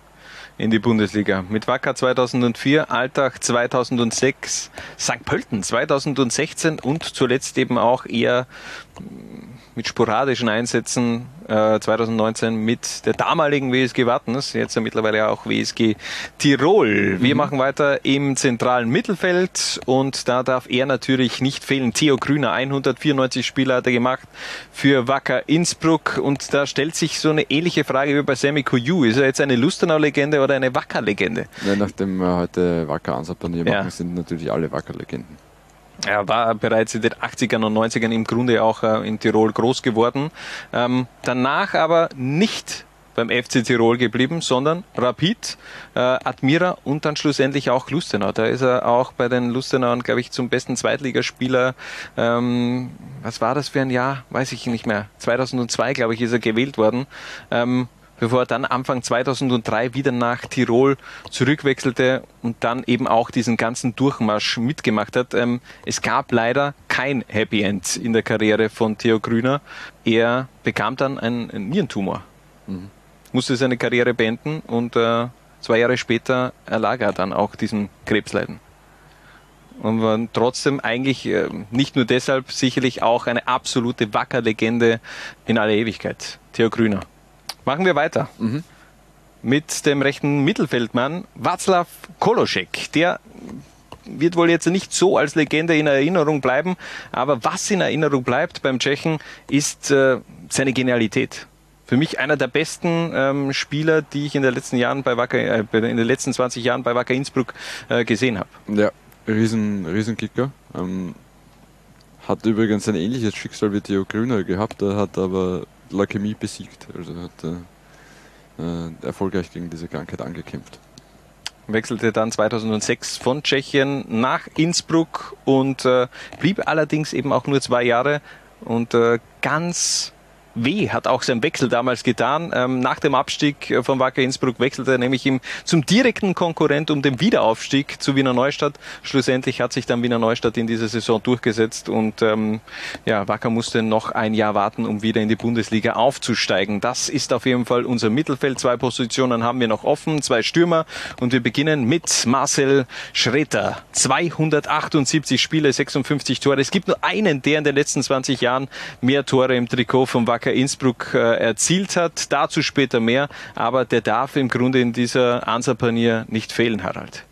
in die Bundesliga. Mit Wacker 2004, Alltag 2006, St. Pölten 2016 und zuletzt eben auch eher mit sporadischen Einsätzen äh, 2019 mit der damaligen WSG Wattens, jetzt ja mittlerweile auch WSG Tirol. Wir machen weiter im zentralen Mittelfeld und da darf er natürlich nicht fehlen. Theo Grüner, 194 Spiele hat er gemacht für Wacker Innsbruck und da stellt sich so eine ähnliche Frage wie bei Sammy Kuyu. Ist er jetzt eine Lustenau-Legende oder eine Wacker-Legende? Ja, nachdem wir heute Wacker Ansapanier Ja. machen, sind natürlich alle Wacker-Legenden. Er war bereits in den 80ern und 90ern im Grunde auch äh, in Tirol groß geworden. Ähm, danach aber nicht beim FC Tirol geblieben, sondern Rapid, äh, Admira und dann schlussendlich auch Lustenau. Da ist er auch bei den Lustenauern, glaube ich, zum besten Zweitligaspieler. Ähm, was war das für ein Jahr? Weiß ich nicht mehr. 2002, glaube ich, ist er gewählt worden. Ähm, bevor er dann Anfang 2003 wieder nach Tirol zurückwechselte und dann eben auch diesen ganzen Durchmarsch mitgemacht hat. Ähm, es gab leider kein Happy End in der Karriere von Theo Grüner. Er bekam dann einen, Nierentumor, musste seine Karriere beenden und äh, zwei Jahre später erlag er dann auch diesem Krebsleiden. Und war trotzdem eigentlich äh, nicht nur deshalb sicherlich auch eine absolute Wackerlegende in aller Ewigkeit. Theo Grüner. Machen wir weiter. Mit dem rechten Mittelfeldmann Václav Koloschek. Der wird wohl jetzt nicht so als Legende in Erinnerung bleiben, aber was in Erinnerung bleibt beim Tschechen ist äh, seine Genialität. Für mich einer der besten ähm, Spieler, die ich in den letzten Jahren bei Wacker, äh, in den letzten 20 Jahren bei Wacker Innsbruck äh, gesehen habe. Ja, riesen, Riesenkicker. Ähm, hat übrigens ein ähnliches Schicksal wie Theo Grüner gehabt, er hat aber Leukämie besiegt. Also hat äh, äh, erfolgreich gegen diese Krankheit angekämpft. Wechselte dann 2006 von Tschechien nach Innsbruck und äh, blieb allerdings eben auch nur zwei Jahre und äh, ganz weh hat auch sein Wechsel damals getan. Ähm, nach dem Abstieg äh, von Wacker Innsbruck wechselte er nämlich ihm zum direkten Konkurrent um den Wiederaufstieg zu Wiener Neustadt. Schlussendlich hat sich dann Wiener Neustadt in dieser Saison durchgesetzt und ähm, ja, Wacker musste noch ein Jahr warten, um wieder in die Bundesliga aufzusteigen. Das ist auf jeden Fall unser Mittelfeld. Zwei Positionen haben wir noch offen, zwei Stürmer und wir beginnen mit Marcel Schreter. 278 Spiele, 56 Tore. Es gibt nur einen, der in den letzten 20 Jahren mehr Tore im Trikot von Wacker Innsbruck äh, erzielt hat. Dazu später mehr, aber der darf im Grunde in dieser Ansapanier nicht fehlen, Harald.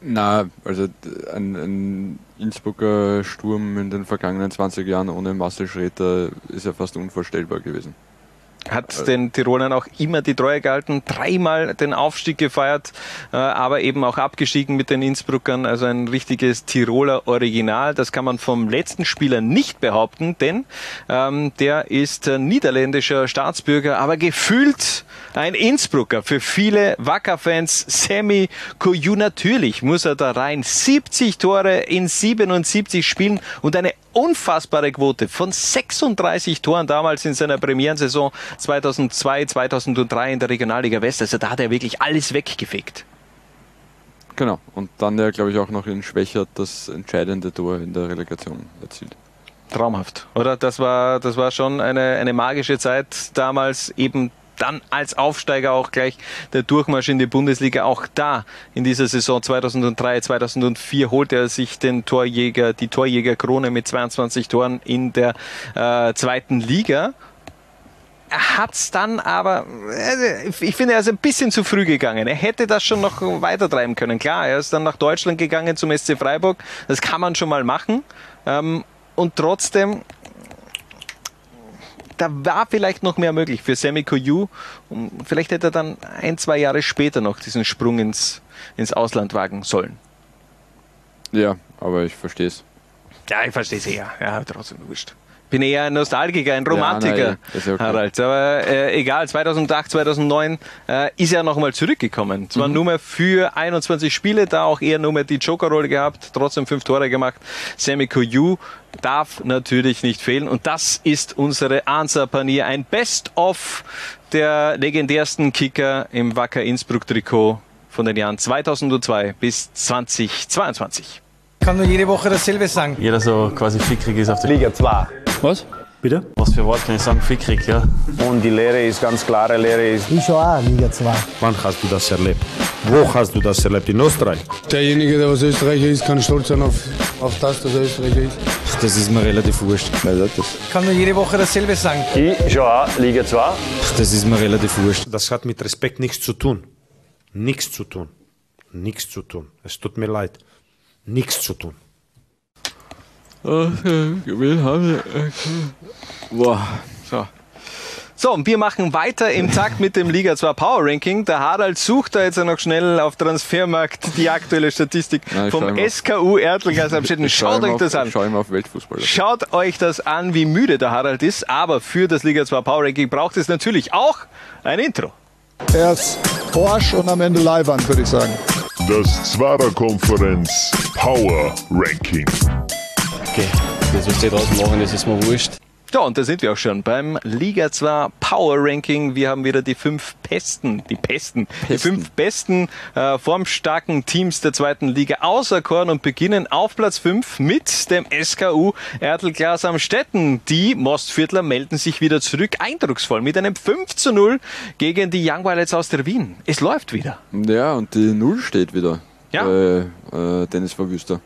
Na, also ein, ein Innsbrucker Sturm in den vergangenen 20 Jahren ohne Marcel Schroeder ist ja fast unvorstellbar gewesen. Hat den Tirolern auch immer die Treue gehalten, dreimal den Aufstieg gefeiert, äh, aber eben auch abgestiegen mit den Innsbruckern. Also ein richtiges Tiroler Original. Das kann man vom letzten Spieler nicht behaupten, denn ähm, der ist äh, niederländischer Staatsbürger, aber gefühlt ein Innsbrucker. Für viele Wacker-Fans Sammy Koyu natürlich muss er da rein. 70 Tore in 77 Spielen und eine unfassbare Quote von 36 Toren damals in seiner Premierensaison 2002, 2003 in der Regionalliga West. Also da hat er wirklich alles weggefegt. Genau. Und dann ja, glaube ich, auch noch in Schwächert das entscheidende Tor in der Relegation erzielt. Traumhaft, oder? Das war, das war schon eine, eine magische Zeit damals eben dann als Aufsteiger auch gleich der Durchmarsch in die Bundesliga. Auch da in dieser Saison 2003, 2004 holte er sich den Torjäger, die Torjägerkrone mit 22 Toren in der äh, zweiten Liga. Er hat's dann aber, also ich finde, er ist ein bisschen zu früh gegangen. Er hätte das schon noch weiter treiben können. Klar, er ist dann nach Deutschland gegangen zum SC Freiburg. Das kann man schon mal machen. Ähm, und trotzdem, da war vielleicht noch mehr möglich für Sammy Koyu. Und Vielleicht hätte er dann ein, zwei Jahre später noch diesen Sprung ins, ins Ausland wagen sollen. Ja, aber ich verstehe es. Ja, ich verstehe es eher. Ja, trotzdem wurscht. Bin eher ein Nostalgiker, ein Romantiker, Ja, nein, okay. Harald. Aber äh, egal, 2008, 2009 äh, ist er nochmal zurückgekommen. Zwar nur mehr für 21 Spiele, da auch eher nur mehr die Jokerrolle gehabt, trotzdem fünf Tore gemacht. Sammy Koyu darf natürlich nicht fehlen. Und das ist unsere Answer-Panier. Ein Best-of der legendärsten Kicker im Wacker Innsbruck-Trikot von den Jahren 2002 bis 2022. Ich kann nur jede Woche dasselbe sagen. Jeder so quasi fickrig ist auf der Liga 2. Was? Bitte? Was für Wort kann ich sagen? Fickrig, ja. Und die Lehre ist ganz klare Lehre ist, Ich schon auch, Liga 2. Wann hast du das erlebt? Wo hast du das erlebt? In Österreich? Derjenige, der was Österreicher ist, kann stolz sein auf, auf das, dass er Österreicher ist. Das ist mir relativ wurscht. Ich kann nur jede Woche dasselbe sagen. Ich schon auch, Liga 2. Das ist mir relativ wurscht. Das hat mit Respekt nichts zu tun. Nichts zu tun. Nichts zu tun. Es tut mir leid. Nichts zu tun. Boah. So. So, und wir machen weiter im Takt mit dem Liga 2 Power Ranking. Der Harald sucht da jetzt noch schnell auf Transfermarkt die aktuelle Statistik Nein, vom. SKU Erdelgas Amstetten. Schaut euch das an. Schau immer auf Weltfußball. Schaut euch das an, wie müde der Harald ist. Aber für das Liga 2 Power Ranking braucht es natürlich auch ein Intro. erst Porsche und am Ende Leihwand, würde ich sagen. Das Zwarer-Konferenz Power Ranking. Okay. Das, was die draußen machen, das ist mir wurscht. Ja, und da sind wir auch schon beim Liga 2 Power Ranking. Wir haben wieder die fünf Pesten, die Pesten, die fünf besten äh, formstarken Teams der zweiten Liga auserkoren und beginnen auf Platz 5 mit dem SKU Erdelglas am Stetten. Die Mostviertler melden sich wieder zurück, eindrucksvoll, mit einem 5 zu 0 gegen die Young Violets aus der Wien. Es läuft wieder. Ja, und die Null steht wieder. Ja. Bei, äh, Dennis Verwüster.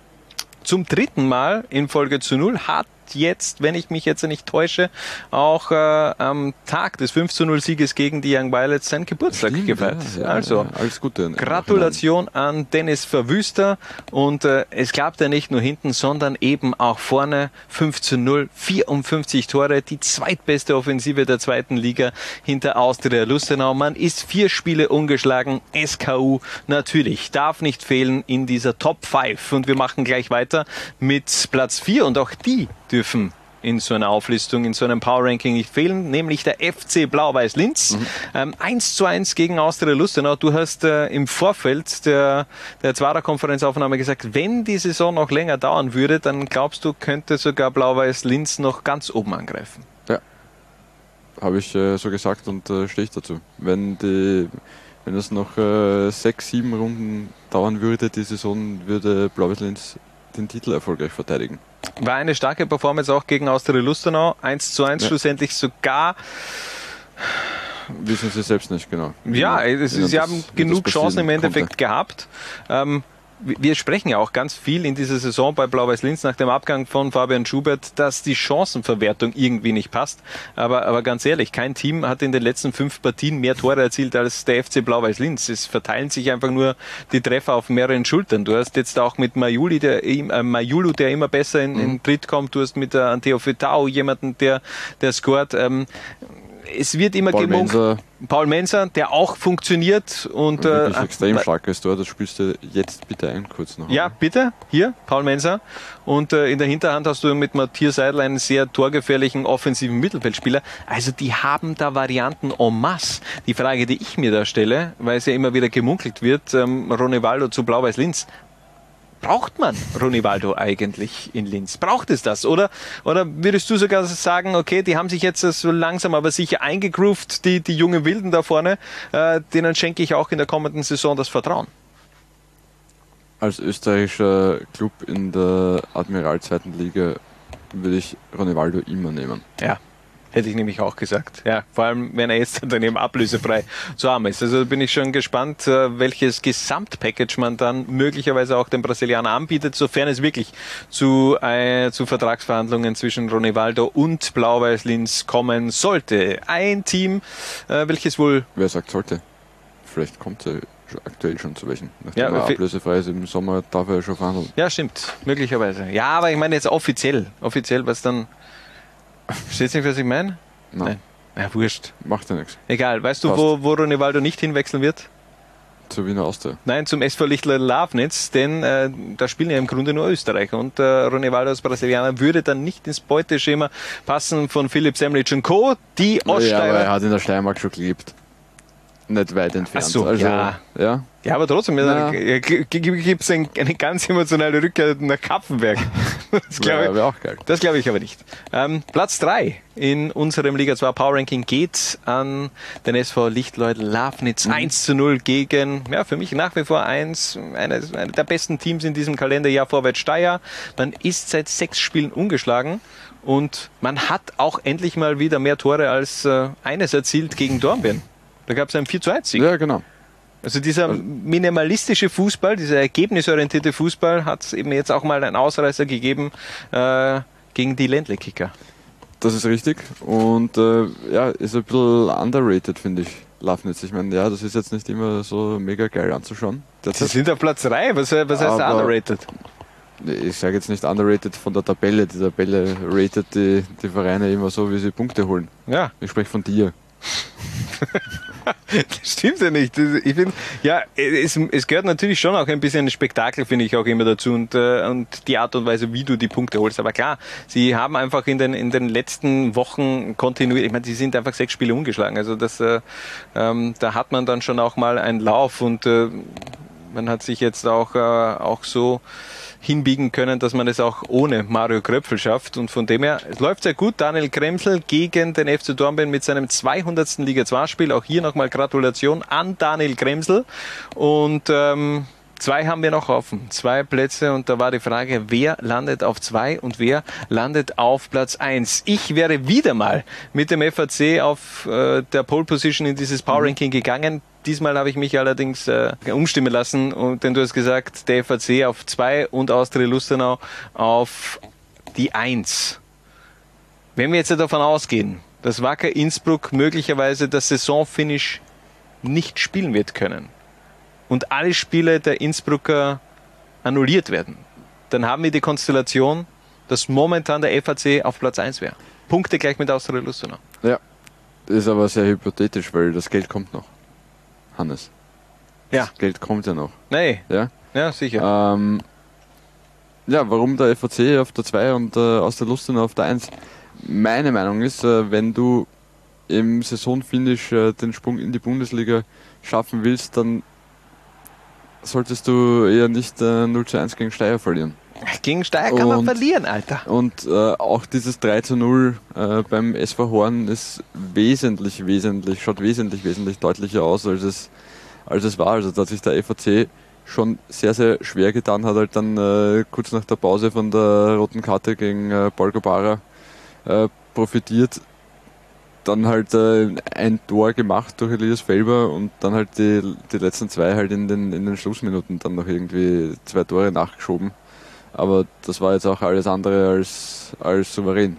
Zum dritten Mal in Folge zu 0 hat jetzt, wenn ich mich jetzt nicht täusche, auch äh, am Tag des 5 zu 0 Sieges gegen die Young Violets seinen Geburtstag Stimmt, gefeiert. ja, ja, also, ja, alles Gute. Gratulation an Dennis Verwüster und äh, es klappt ja nicht nur hinten, sondern eben auch vorne 5 zu 0, 54 Tore, die zweitbeste Offensive der zweiten Liga hinter Austria Lustenau. Man ist vier Spiele ungeschlagen, SKU natürlich, darf nicht fehlen in dieser Top 5 und wir machen gleich weiter mit Platz 4 und auch die dürfen in so einer Auflistung, in so einem Power Ranking nicht fehlen, nämlich der FC Blau-Weiß Linz. Mhm. Ähm, 1 zu 1 gegen Austria Lustenau. Du hast äh, im Vorfeld der, der Zwarer-Konferenzaufnahme gesagt, wenn die Saison noch länger dauern würde, dann glaubst du, könnte sogar Blau-Weiß Linz noch ganz oben angreifen. Ja, habe ich äh, so gesagt und äh, stehe ich dazu. Wenn die wenn es noch äh, sechs, sieben Runden dauern würde, die Saison würde Blau-Weiß Linz den Titel erfolgreich verteidigen. War eine starke Performance auch gegen Austria Lustenau. 1 zu 1 Ja. schlussendlich sogar. Wissen sie selbst nicht genau. Ja, es, sie haben genug Chancen im Endeffekt konnte. gehabt. Ähm, wir sprechen ja auch ganz viel in dieser Saison bei Blau-Weiß Linz nach dem Abgang von Fabian Schubert, dass die Chancenverwertung irgendwie nicht passt. Aber, aber ganz ehrlich, kein Team hat in den letzten fünf Partien mehr Tore erzielt als der FC Blau-Weiß Linz. Es verteilen sich einfach nur die Treffer auf mehreren Schultern. Du hast jetzt auch mit Majuli, der, äh, Majulu, der immer besser in, in Tritt kommt. Du hast mit der Anteo Fetao jemanden, der, der scoret. Ähm, es wird immer Paul gemunkt. Menser. Paul Menser, der auch funktioniert und Wirklich äh, extrem äh, starkes Tor, das spielst du jetzt bitte ein, kurz noch. ja, bitte, hier, Paul Menser. Und äh, in der Hinterhand hast du mit Matthias Seidel einen sehr torgefährlichen offensiven Mittelfeldspieler. Also die haben da Varianten en masse. Die Frage, die ich mir da stelle, weil es ja immer wieder gemunkelt wird, ähm, Ronaldo zu Blau-Weiß Linz. Braucht man Ronivaldo eigentlich in Linz? Braucht es das? Oder, oder würdest du sogar sagen, okay, die haben sich jetzt so langsam aber sicher eingegroovt, die, die jungen Wilden da vorne, äh, denen schenke ich auch in der kommenden Saison das Vertrauen. Als österreichischer Club in der Admiral zweiten Liga würde ich Ronaldo immer nehmen. Ja, hätte ich nämlich auch gesagt. Ja, vor allem, wenn er jetzt dann eben ablösefrei zu haben ist. Also bin ich schon gespannt, äh, welches Gesamtpackage man dann möglicherweise auch dem Brasilianer anbietet, sofern es wirklich zu, äh, zu Vertragsverhandlungen zwischen Ronivaldo und Blau-Weiß Linz kommen sollte. Ein Team, äh, welches wohl Wer sagt sollte? Vielleicht kommt er aktuell schon zu welchen. Nachdem Ja, er ablösefrei ist im Sommer, darf er schon verhandeln. Ja, stimmt, möglicherweise. Ja, aber ich meine jetzt offiziell. Offiziell, was dann. Verstehst du nicht, was ich meine? Nein. Ja, wurscht. Macht ja nichts. Egal. Weißt du, wo, wo Ronivaldo nicht hinwechseln wird? Zur Wiener Austria. Nein, zum SV Lichtler Lavnitz, denn äh, da spielen ja im Grunde nur Österreicher. Und äh, Ronivaldo als Brasilianer würde dann nicht ins Beuteschema passen von Philipp Semlic und Co. Die Ja, aber er hat in der Steiermark schon gelebt. Nicht weit entfernt. Ach so, also, ja. ja. Ja, aber trotzdem, Ja. gibt es eine ganz emotionale Rückkehr nach Kapfenberg. Das glaube Ja, ich, wäre auch geil. das glaube ich aber nicht. Ähm, Platz 3 in unserem Liga 2 Power Ranking geht an den SV Lichtleut Lafnitz. 1 zu 0 gegen, ja, für mich nach wie vor eins, eines, einer der besten Teams in diesem Kalenderjahr Vorwärts Steyr. Man ist seit sechs Spielen ungeschlagen und man hat auch endlich mal wieder mehr Tore als äh, eines erzielt gegen Dornbirn. Da gab es einen 4 zu 1 Sieg. Ja, genau. Also dieser minimalistische Fußball, dieser ergebnisorientierte Fußball hat es eben jetzt auch mal einen Ausreißer gegeben äh, gegen die Ländle-Kicker. Das ist richtig. Und äh, ja, ist ein bisschen underrated, finde ich. Lafnitz. Ich meine, ja, das ist jetzt nicht immer so mega geil anzuschauen. Sie Derzeit. sind auf Platz 3, was, was heißt underrated? Ich sage jetzt nicht underrated von der Tabelle. Die Tabelle rated die, die Vereine immer so, wie sie Punkte holen. Ja, Ich spreche von dir. das stimmt ja nicht. Ich finde, ja, es, es gehört natürlich schon auch ein bisschen Spektakel, finde ich auch immer dazu und, äh, und die Art und Weise, wie du die Punkte holst. Aber klar, sie haben einfach in den, in den letzten Wochen kontinuierlich, ich meine, sie sind einfach sechs Spiele ungeschlagen. Also das, äh, ähm, da hat man dann schon auch mal einen Lauf und äh, man hat sich jetzt auch, äh, auch so hinbiegen können, dass man es auch ohne Mario Kröpfel schafft. Und von dem her, es läuft sehr gut. Daniel Kremsel gegen den FC Dornbirn mit seinem 200. Liga 2 Spiel. Auch hier nochmal Gratulation an Daniel Kremsel. Und ähm, zwei haben wir noch offen. Zwei Plätze. Und da war die Frage, wer landet auf zwei und wer landet auf Platz eins. Ich wäre wieder mal mit dem FAC auf äh, der Pole Position in dieses Power Ranking gegangen. Diesmal habe ich mich allerdings äh, umstimmen lassen, und, denn du hast gesagt, der FAC auf 2 und Austria Lustenau auf die 1. Wenn wir jetzt davon ausgehen, dass Wacker Innsbruck möglicherweise das Saisonfinish nicht spielen wird können und alle Spiele der Innsbrucker annulliert werden, dann haben wir die Konstellation, dass momentan der FAC auf Platz 1 wäre. Punkte gleich mit Austria Lustenau. Ja, das ist aber sehr hypothetisch, weil das Geld kommt noch. Hannes. Ja. Das Geld kommt ja noch. Nee. Ja, Ja, sicher. ähm, ja warum der FAC auf der 2 und äh, aus der Lustenau auf der 1? Meine Meinung ist, äh, wenn du im Saisonfinish äh, den Sprung in die Bundesliga schaffen willst, dann solltest du eher nicht äh, 0 zu 1 gegen Steyr verlieren. Gegen Steyr kann man Und- verlieren, Alter. Und äh, auch dieses 3 zu 0 äh, beim SV Horn ist wesentlich, wesentlich, schaut wesentlich, wesentlich deutlicher aus, als es, als es war. Also da hat sich der FAC schon sehr, sehr schwer getan, hat halt dann äh, kurz nach der Pause von der roten Karte gegen äh, Paul Gobara äh, profitiert. Dann halt äh, ein Tor gemacht durch Elias Felber und dann halt die, die letzten zwei halt in den, in den Schlussminuten dann noch irgendwie zwei Tore nachgeschoben. Aber das war jetzt auch alles andere als, als souverän.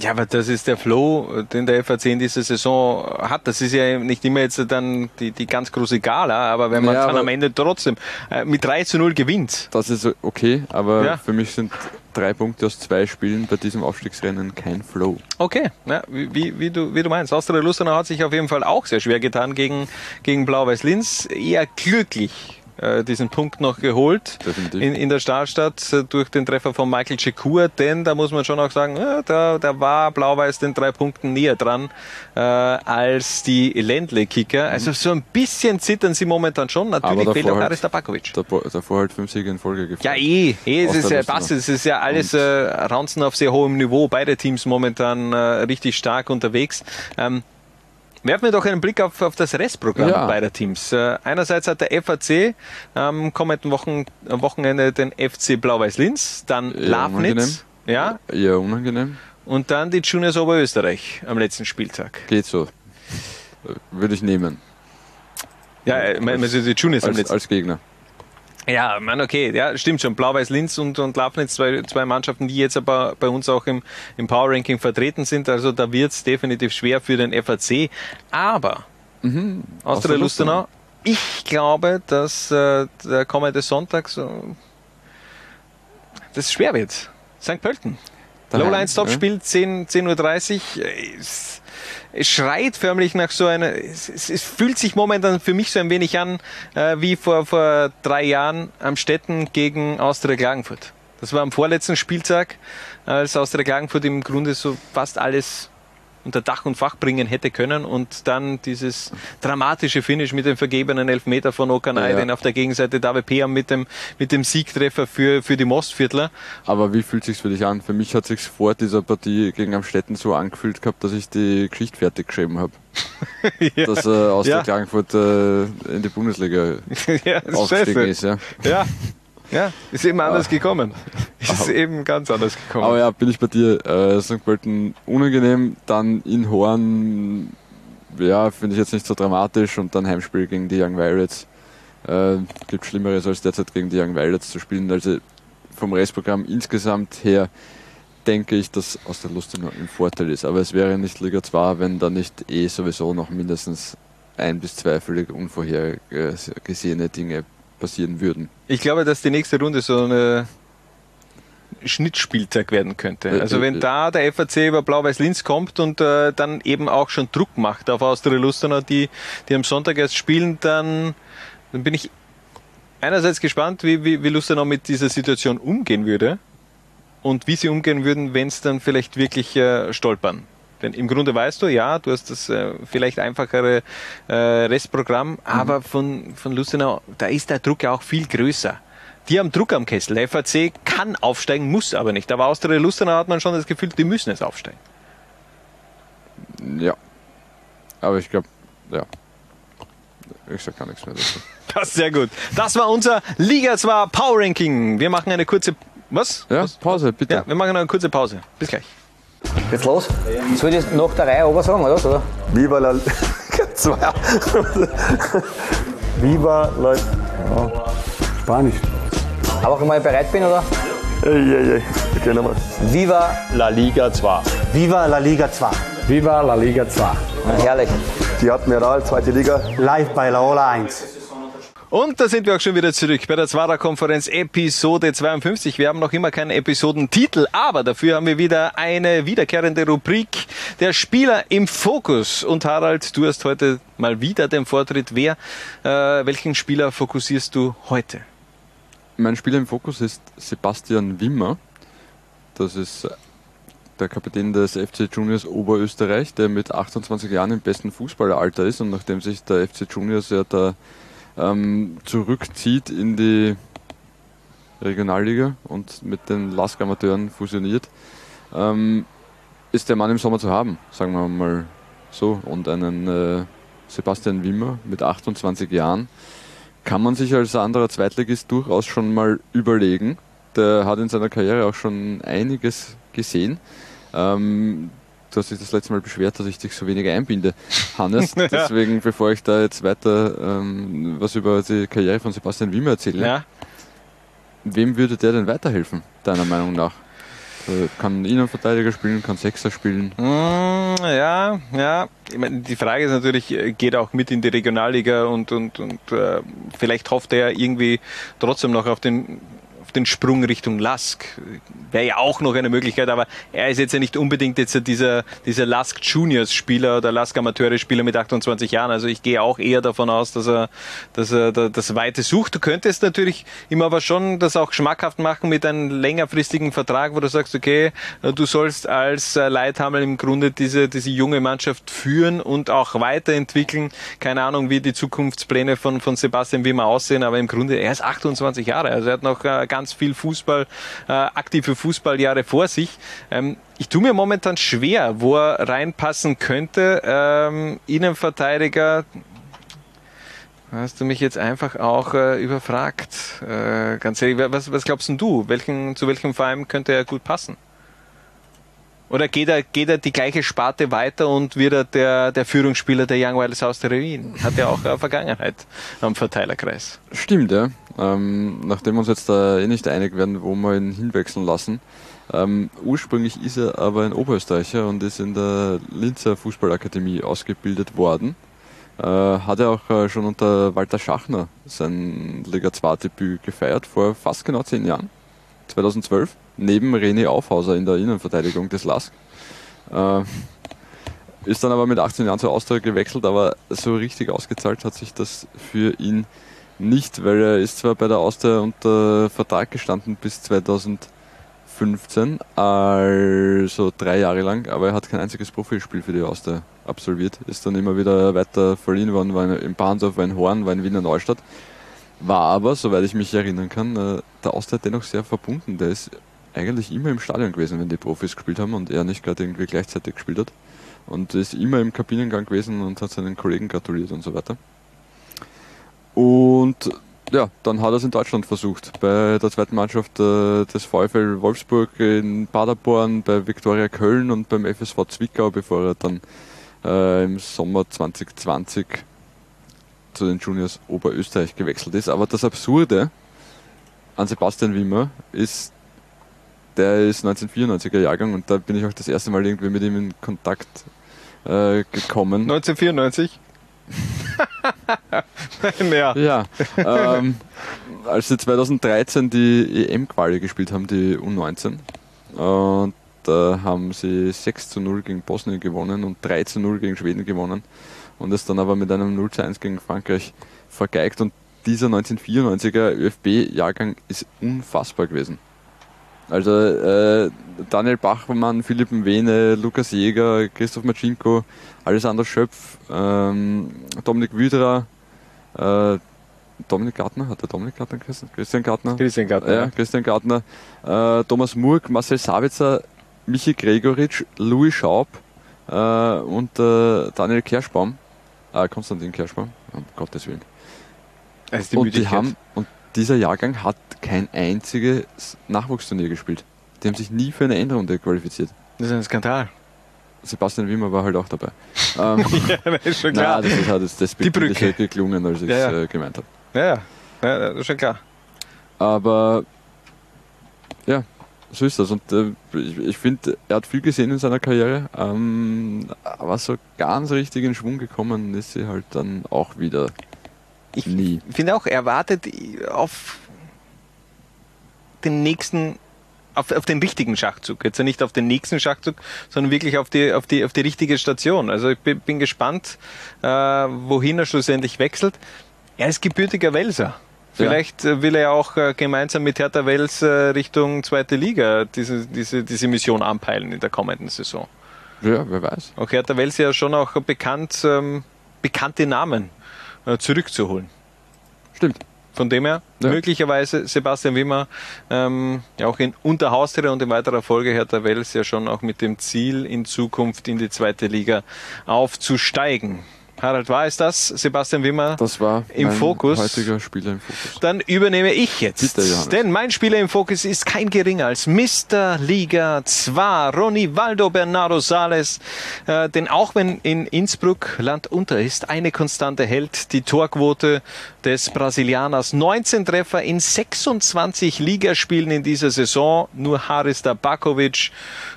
Ja, aber das ist der Flow, den der FAC in dieser Saison hat. Das ist ja nicht immer jetzt dann die, die ganz große Gala, aber wenn man Ja, dann am Ende trotzdem äh, mit 3 zu 0 gewinnt. Das ist okay, aber Ja. für mich sind drei Punkte aus zwei Spielen bei diesem Aufstiegsrennen kein Flow. Okay, ja, wie, wie, wie, du, wie du meinst. Austria Lustenau hat sich auf jeden Fall auch sehr schwer getan gegen, gegen Blau-Weiß-Linz. Eher glücklich äh, diesen Punkt noch geholt in, in der Startstadt äh, durch den Treffer von Michael Chekur, denn da muss man schon auch sagen, ja, da, da war Blau-Weiß den drei Punkten näher dran äh, als die Ländle-Kicker. Also so ein bisschen zittern sie momentan schon. Natürlich fehlt auch halt- Aris Tabakovic. Davor, davor halt fünf Siege in Folge gefahren. Ja, eh, eh es ist ja, passt, es ist ja alles äh, Raunzen auf sehr hohem Niveau. Beide Teams momentan äh, richtig stark unterwegs. Ähm, werfen wir doch einen Blick auf, auf das Restprogramm Ja. beider Teams. Äh, einerseits hat der FAC am kommenden Wochen, am Wochenende den FC Blau-Weiß-Linz, dann Eher Lafnitz ja, Eher unangenehm. und dann die Juniors Oberösterreich am letzten Spieltag. Geht so. Äh, Würde ich nehmen. Ja, äh, mein- also die Juniors am Als, letzten als Gegner. Ja, man, okay, ja, stimmt schon. Blau-Weiß-Linz und, und Lafnitz, zwei, zwei Mannschaften, die jetzt aber bei uns auch im, im Power-Ranking vertreten sind. Also da wird es definitiv schwer für den FAC. Aber Mhm. aus der Lustenau, ich glaube, dass äh, der kommende Sonntag so das schwer wird. St. Pölten. Daheim, Lowline Topspiel 10, 10.30 Uhr. Es schreit förmlich nach so einer. Es, es, fühlt sich momentan für mich so ein wenig an äh, wie vor, vor drei Jahren am Städten gegen Austria Klagenfurt. Das war am vorletzten Spieltag, als Austria Klagenfurt im Grunde so fast alles unter Dach und Fach bringen hätte können und dann dieses dramatische Finish mit dem vergebenen Elfmeter von Okanai, Ja, ja. den auf der Gegenseite David Peam mit dem, mit dem Siegtreffer für, für die Mostviertler. Aber wie fühlt sich's für dich an? Für mich hat sich's vor dieser Partie gegen Amstetten so angefühlt gehabt, dass ich die Geschichte fertig geschrieben habe. Dass äh, aus Ja. der Klagenfurt äh, in die Bundesliga ja, aufgestiegen ist. Ja. Ja, ja, ist eben anders gekommen. Ist eben ganz anders gekommen. Aber ja, bin ich bei dir. Äh, St. Pölten unangenehm, dann in Horn, ja, finde ich jetzt nicht so dramatisch und dann Heimspiel gegen die Young Violets. Äh, gibt Schlimmeres als derzeit gegen die Young Violets zu spielen. Also vom Restprogramm insgesamt her denke ich, dass aus der Lustenau im Vorteil ist. Aber es wäre nicht Liga 2, wenn da nicht eh sowieso noch mindestens ein bis zwei völlig unvorhergesehene Dinge passieren würden. Ich glaube, dass die nächste Runde so eine Schnittspieltag werden könnte. Äh, Also wenn äh, da der FAC über Blau-Weiß-Linz kommt und äh, dann eben auch schon Druck macht auf Austria Lustenau, die, die am Sonntag erst spielen, dann, dann bin ich einerseits gespannt, wie, wie, wie Lustenau mit dieser Situation umgehen würde und wie sie umgehen würden, wenn es dann vielleicht wirklich äh, stolpern. Denn im Grunde weißt du, ja, du hast das äh, vielleicht einfachere äh, Restprogramm, aber von, von Lustenau, da ist der Druck ja auch viel größer. Die haben Druck am Kessel. Der FAC kann aufsteigen, muss aber nicht. Aber Austria Lustenau hat man schon das Gefühl, die müssen jetzt aufsteigen. Ja. Aber ich glaube, ja. Ich sag gar nichts mehr dazu. Das ist sehr gut. Das war unser Liga 2 Power Ranking. Wir machen eine kurze. Was? Ja, Pause, bitte. Ja, wir machen eine kurze Pause. Bis gleich. Geht's los? Soll ich das nach der Reihe oben sagen, oder? oder? Viva la Zwei. Viva la ja. Spanisch. Aber wenn ich bereit bin, oder? Eieiei. Okay, nochmal. Viva La Liga 2. Viva la Liga 2. Viva la Liga 2. herrlich. Die Admiral, zweite Liga. Live bei Laola 1. Und da sind wir auch schon wieder zurück bei der Zwarer-Konferenz Episode 52. Wir haben noch immer keinen Episodentitel, aber dafür haben wir wieder eine wiederkehrende Rubrik, der Spieler im Fokus. Und Harald, du hast heute mal wieder den Vortritt. Wer, äh, welchen Spieler fokussierst du heute? Mein Spieler im Fokus ist Sebastian Wimmer. Das ist der Kapitän des FC Juniors Oberösterreich, der mit 28 Jahren im besten Fußballeralter ist und nachdem sich der FC Juniors ja da ähm, zurückzieht in die Regionalliga und mit den Lask Amateuren fusioniert, ähm, ist der Mann im Sommer zu haben, sagen wir mal so. Und einen äh, Sebastian Wimmer mit 28 Jahren kann man sich als anderer Zweitligist durchaus schon mal überlegen. Der hat in seiner Karriere auch schon einiges gesehen. Ähm, du hast dich das letzte Mal beschwert, dass ich dich so wenig einbinde, Hannes. Ja. Deswegen, bevor ich da jetzt weiter ähm, was über die Karriere von Sebastian Wimmer erzähle, Ja. wem würde der denn weiterhelfen, deiner Meinung nach? Äh, Kann Innenverteidiger spielen, kann Sechser spielen? Mm, ja, ja. Ich meine, die Frage ist natürlich, äh, geht er auch mit in die Regionalliga und, und, und äh, vielleicht hofft er irgendwie trotzdem noch auf den den Sprung Richtung Lask. Wäre ja auch noch eine Möglichkeit, aber er ist jetzt ja nicht unbedingt jetzt dieser, dieser Lask Juniors Spieler oder Lask Amateure Spieler mit 28 Jahren. Also ich gehe auch eher davon aus, dass er, dass er da- das Weite sucht. Du könntest natürlich ihm aber schon das auch schmackhaft machen mit einem längerfristigen Vertrag, wo du sagst, okay, du sollst als Leithammel im Grunde diese, diese junge Mannschaft führen und auch weiterentwickeln. Keine Ahnung, wie die Zukunftspläne von, von Sebastian Wimmer aussehen, aber im Grunde, er ist 28 Jahre, also er hat noch äh, ganz viel Fußball, äh, aktive Fußballjahre vor sich. Ähm, ich tue mir momentan schwer, wo er reinpassen könnte. Ähm, Innenverteidiger, Hast du mich jetzt einfach auch äh, überfragt? Äh, ganz ehrlich, was, was glaubst du? Welchen, zu welchem Verein könnte er gut passen? Oder geht er, geht er die gleiche Sparte weiter und wird er der, der Führungsspieler der Young Wilders aus der Wien? Hat ja auch eine Vergangenheit am Verteilerkreis. Stimmt, ja. Ähm, nachdem wir uns jetzt da eh nicht einig werden, wo wir ihn hinwechseln lassen. Ähm, ursprünglich ist er aber ein Oberösterreicher und ist in der Linzer Fußballakademie ausgebildet worden. Äh, hat er auch äh, schon unter Walter Schachner sein Liga 2 Debüt gefeiert, vor fast genau zehn Jahren, 2012, neben René Aufhauser in der Innenverteidigung des LASK. Äh, ist dann aber mit 18 Jahren zur Austria gewechselt, aber so richtig ausgezahlt hat sich das für ihn nicht, weil er ist zwar bei der Austria unter Vertrag gestanden bis 2015, also drei Jahre lang, aber er hat kein einziges Profilspiel für die Austria absolviert, ist dann immer wieder weiter verliehen worden, war in Bahndorf, war in Horn, war in Wiener Neustadt, war aber, soweit ich mich erinnern kann, äh, der Austria dennoch sehr verbunden, der ist eigentlich immer im Stadion gewesen, wenn die Profis gespielt haben und er nicht gerade irgendwie gleichzeitig gespielt hat und ist immer im Kabinengang gewesen und hat seinen Kollegen gratuliert und so weiter. Und ja, dann hat er es in Deutschland versucht. Bei der zweiten Mannschaft äh, des VfL Wolfsburg in Paderborn, bei Viktoria Köln und beim FSV Zwickau, bevor er dann äh, im Sommer 2020 zu den Juniors Oberösterreich gewechselt ist. Aber das Absurde an Sebastian Wimmer ist, der ist 1994er Jahrgang und da bin ich auch das erste Mal irgendwie mit ihm in Kontakt äh, gekommen. 1994? ja. Ja, ähm, als sie 2013 die EM-Quali gespielt haben, die U19, und da haben sie 6 zu 0 gegen Bosnien gewonnen und 3 zu 0 gegen Schweden gewonnen und es dann aber mit einem 0 zu 1 gegen Frankreich vergeigt und dieser 1994er ÖFB-Jahrgang ist unfassbar gewesen. Also äh, Daniel Bachmann, Philipp Wene, Lukas Jäger, Christoph Macinko, Alessandro Schöpf, ähm, Dominik Wüderer, äh, Dominik Gartner, hat der Dominik Gartner geheißen? Christian Gartner? Christian Gartner, Ja. Christian Gartner, äh, Thomas Murk, Marcel Sabitzer, Michi Gregoritsch, Louis Schaub äh, und äh, Daniel Kerschbaum, äh, Konstantin Kerschbaum, um Gottes Willen. Ist die und, die haben, und dieser Jahrgang hat kein einziges Nachwuchsturnier gespielt. Die haben sich nie für eine Endrunde qualifiziert. Das ist ein Skandal. Sebastian Wimmer war halt auch dabei. Ähm, ja, das ist schon klar. Nein, das ist halt das despektierlicher geklungen, als ich Ja, es ja. äh, gemeint habe. Ja, ja, ja, das ist schon klar. Aber Ja, so ist das. Und äh, ich, ich finde, er hat viel gesehen in seiner Karriere, ähm, aber so ganz richtig in Schwung gekommen ist sie halt dann auch wieder ich nie. Ich finde auch, er wartet auf den nächsten auf, auf, den richtigen Schachzug. Jetzt nicht auf den nächsten Schachzug, sondern wirklich auf die, auf die, auf die richtige Station. Also ich bin, bin gespannt, äh, wohin er schlussendlich wechselt. Er ist gebürtiger Welser. Vielleicht ja. Äh, will er auch äh, gemeinsam mit Hertha Wels äh, Richtung zweite Liga diese, diese, diese Mission anpeilen in der kommenden Saison. Ja, wer weiß. Auch Hertha Wels ja schon auch bekannt, ähm, bekannte Namen äh, zurückzuholen. Stimmt. Von dem her ja. möglicherweise Sebastian Wimmer ähm, ja auch in Unterhaustria und in weiterer Folge Hertha Wels ja schon auch mit dem Ziel in Zukunft in die zweite Liga aufzusteigen. Harald, war es das? Sebastian Wimmer das war im Fokus. heutiger Spieler im Fokus. Dann übernehme ich jetzt. Bitte, Denn mein Spieler im Fokus ist kein geringer als Mr. Liga 2, Ronivaldo Bernardo Sales. Äh, denn auch wenn in Innsbruck Land unter ist, eine Konstante hält die Torquote des Brasilianers. 19 Treffer in 26 Ligaspielen in dieser Saison. Nur Haris Tabakovic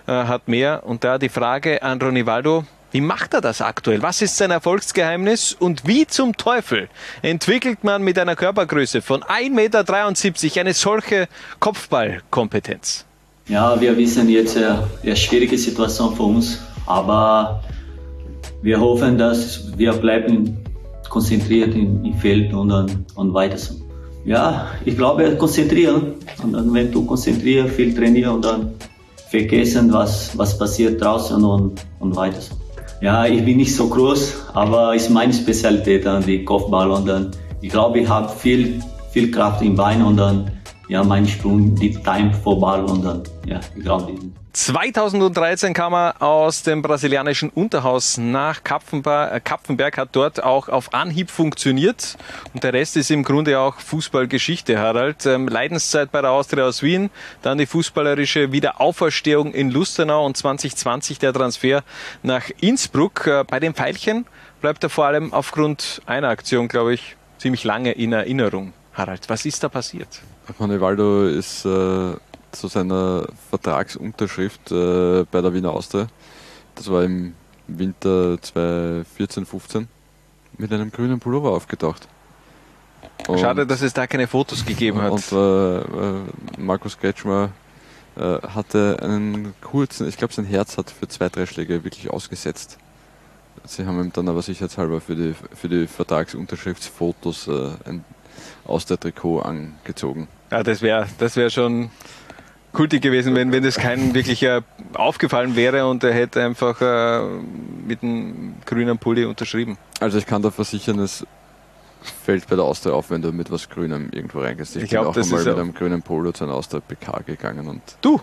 äh, hat mehr. Und da die Frage an Ronivaldo. Wie macht er das aktuell? Was ist sein Erfolgsgeheimnis? Und wie zum Teufel entwickelt man mit einer Körpergröße von 1,73 Meter eine solche Kopfballkompetenz? Ja, wir wissen jetzt äh, eine schwierige Situation für uns, aber wir hoffen, dass wir bleiben konzentriert im, im Feld und, und weiter so. Ja, ich glaube, konzentrieren. Und dann, wenn du konzentriert, viel trainieren und dann vergessen, was, was passiert draußen und, und weiter so. Ja, ich bin nicht so groß, aber ist meine Spezialität dann die Kopfball und dann ich glaube, ich habe viel viel Kraft im Bein und dann ja, mein Sprung, die Time vor Ball und dann ja, ich glaube, 2013 kam er aus dem brasilianischen Unterhaus nach äh, Kapfenberg, hat dort auch auf Anhieb funktioniert und der Rest ist im Grunde auch Fußballgeschichte, Harald. Ähm, Leidenszeit bei der Austria aus Wien, dann die fußballerische Wiederauferstehung in Lustenau und 2020 der Transfer nach Innsbruck. Äh, bei den Pfeilchen bleibt er vor allem aufgrund einer Aktion, glaube ich, ziemlich lange in Erinnerung. Harald, was ist da passiert? Ronaldo ist äh zu seiner Vertragsunterschrift äh, bei der Wiener Austria. Das war im Winter 2014, 15 mit einem grünen Pullover aufgetaucht. Und, Schade, dass es da keine Fotos gegeben hat. Und äh, äh, Markus Kretschmer äh, hatte einen kurzen, ich glaube sein Herz hat für zwei, drei Schläge wirklich ausgesetzt. Sie haben ihm dann aber sicherheitshalber für die, für die Vertragsunterschriftsfotos äh, ein aus der Trikot angezogen. Ja, das wäre das wär schon kultig gewesen, wenn, wenn das kein wirklicher aufgefallen wäre und er hätte einfach äh, mit einem grünen Pulli unterschrieben. Also ich kann da versichern, es fällt bei der Austria auf, wenn du mit was Grünem irgendwo reingehst. Ich, ich bin glaub, auch einmal mit einem grünen Polo zu einer Austria PK gegangen und du?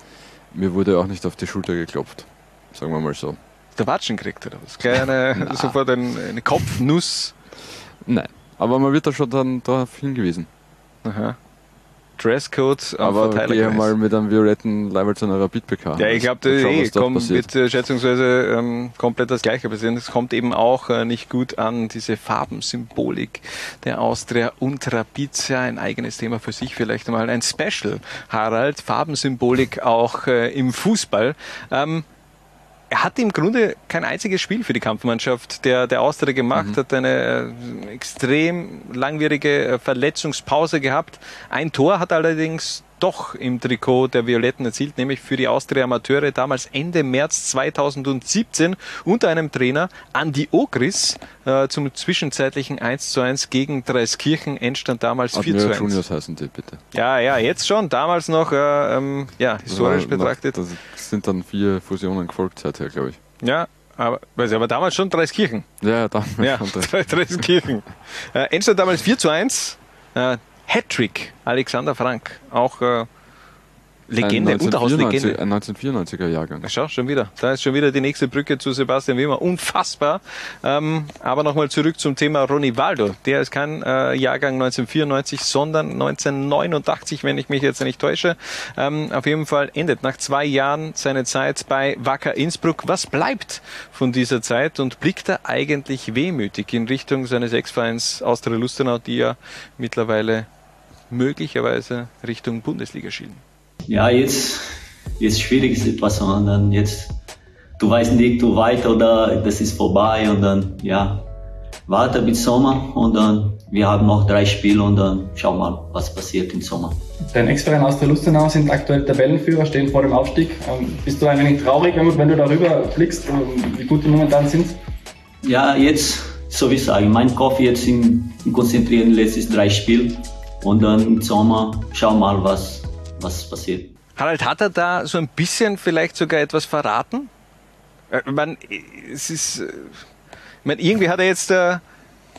mir wurde auch nicht auf die Schulter geklopft, sagen wir mal so. Der Watschen kriegt oder was? Kleine, sofort ein, eine Kopfnuss? Nein, aber man wird da schon dann darauf hingewiesen. Aha. Dresscode Aber gehe mal mit einem violetten Leiber zu einer Rapid PK. Ja, ich glaube, eh, kommt, wird äh, schätzungsweise ähm, komplett das Gleiche passieren. Es kommt eben auch äh, nicht gut an, diese Farbensymbolik der Austria und Rapid. Ja, ein eigenes Thema für sich, vielleicht mal ein Special. Harald, Farbensymbolik auch äh, im Fußball. Ähm, er hat im Grunde kein einziges Spiel für die Kampfmannschaft der, der Austria gemacht, mhm. hat eine äh, extrem langwierige äh, Verletzungspause gehabt. Ein Tor hat allerdings doch im Trikot der Violetten erzielt, nämlich für die Austria Amateure damals Ende März 2017 unter einem Trainer Andi Ogris äh, zum zwischenzeitlichen 1 zu 1 gegen Dreiskirchen Endstand damals Admira 4 zu 1. Juniors heißen die bitte. Ja, ja, jetzt schon, damals noch äh, ähm, ja, historisch war, betrachtet. Noch, das sind dann vier Fusionen gefolgt seither, glaube ich. Ja, aber, weiß ich, aber damals schon Dreiskirchen. Ja, damals ja, schon Dreiskirchen. äh, Endstand damals 4 zu 1. Äh, Hattrick, Alexander Frank, auch äh, Legende, Unterhauslegende. Ein 1994er Jahrgang. Schau, schon wieder. Da ist schon wieder die nächste Brücke zu Sebastian Wimmer. Unfassbar. Ähm, aber nochmal zurück zum Thema Ronny Waldo. Der ist kein äh, Jahrgang 1994, sondern 1989, wenn ich mich jetzt nicht täusche. Ähm, auf jeden Fall endet nach zwei Jahren seine Zeit bei Wacker Innsbruck. Was bleibt von dieser Zeit und blickt er eigentlich wehmütig in Richtung seines Ex-Vereins Austria Lustenau, die ja mittlerweile möglicherweise Richtung Bundesliga schielen? Ja, jetzt, jetzt schwierige Situation. Und dann jetzt, du weißt nicht, du weiter oder das ist vorbei und dann, ja, warte bis Sommer und dann, wir haben noch drei Spiele und dann schauen wir mal, was passiert im Sommer. Dein Ex-Verein aus der Lustenau sind aktuell Tabellenführer, stehen vor dem Aufstieg. Ähm, bist du ein wenig traurig, wenn du darüber blickst, ähm, wie gut die momentan sind? Ja, jetzt, so wie ich sage, mein Kopf jetzt in, in konzentrieren letztes drei Spiele und dann im Sommer schauen wir mal, was, was passiert. Harald, hat er da so ein bisschen vielleicht sogar etwas verraten? Äh, Ich meine, es ist, äh, ich meine, irgendwie hat er jetzt, äh,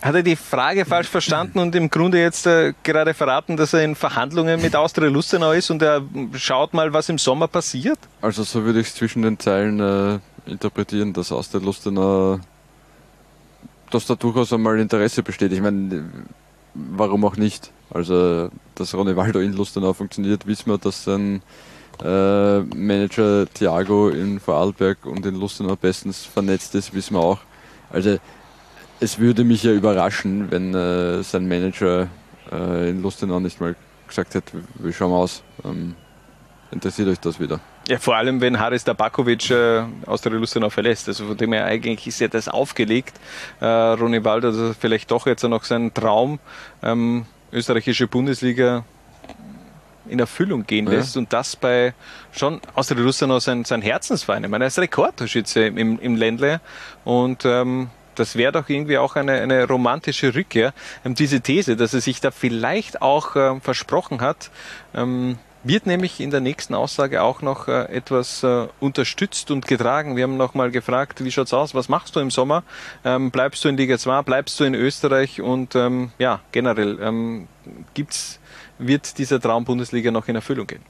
hat er die Frage falsch verstanden und im Grunde jetzt äh, gerade verraten, dass er in Verhandlungen mit Austria Lustenau ist und er schaut mal, was im Sommer passiert? Also so würde ich es zwischen den Zeilen äh, interpretieren, dass Austria Lustenau, dass da durchaus einmal Interesse besteht. Ich meine, warum auch nicht? Also, dass Ronaldo in Lustenau funktioniert, wissen wir, dass sein äh, Manager Thiago in Vorarlberg und in Lustenau bestens vernetzt ist, wissen wir auch. Also, es würde mich ja überraschen, wenn äh, sein Manager äh, in Lustenau nicht mal gesagt hätte, wie schauen wir aus? Ähm, interessiert euch das wieder? Ja, vor allem, wenn Haris Tabakovic äh, aus der Lustenau verlässt. Also von dem her eigentlich ist ja das aufgelegt. Äh, Ronny Walder, dass er vielleicht doch jetzt noch seinen Traum ähm, österreichische Bundesliga in Erfüllung gehen Ja. lässt und das bei schon aus der Lustenau sein, sein Herzensverein. Ich meine, er ist Rekordtorschütze im, im Ländle und ähm, das wäre doch irgendwie auch eine, eine romantische Rückkehr. Ähm, diese These, dass er sich da vielleicht auch ähm, versprochen hat, ähm, wird nämlich in der nächsten Aussage auch noch äh, etwas äh, unterstützt und getragen. Wir haben noch mal gefragt, wie schaut's aus, was machst du im Sommer? Ähm, bleibst du in Liga 2, bleibst du in Österreich und ähm, ja, generell ähm, gibt's, wird dieser Traum Bundesliga noch in Erfüllung gehen?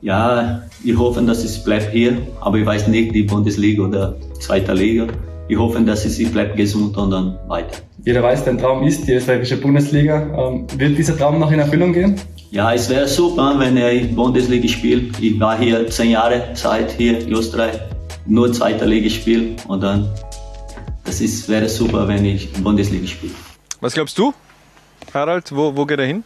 Ja, ich hoffe, dass es bleibt hier, aber ich weiß nicht, die Bundesliga oder zweite Liga. Ich hoffe, dass es ich bleibt gesund und dann weiter. Jeder weiß, dein Traum ist die österreichische Bundesliga. Ähm, wird dieser Traum noch in Erfüllung gehen? Ja, es wäre super, wenn er in Bundesliga spielt. Ich war hier zehn Jahre Zeit hier in Österreich, nur zweite Liga spielen und dann, das ist, wäre super, wenn ich in Bundesliga spiele. Was glaubst du, Harald? Wo, wo geht er hin?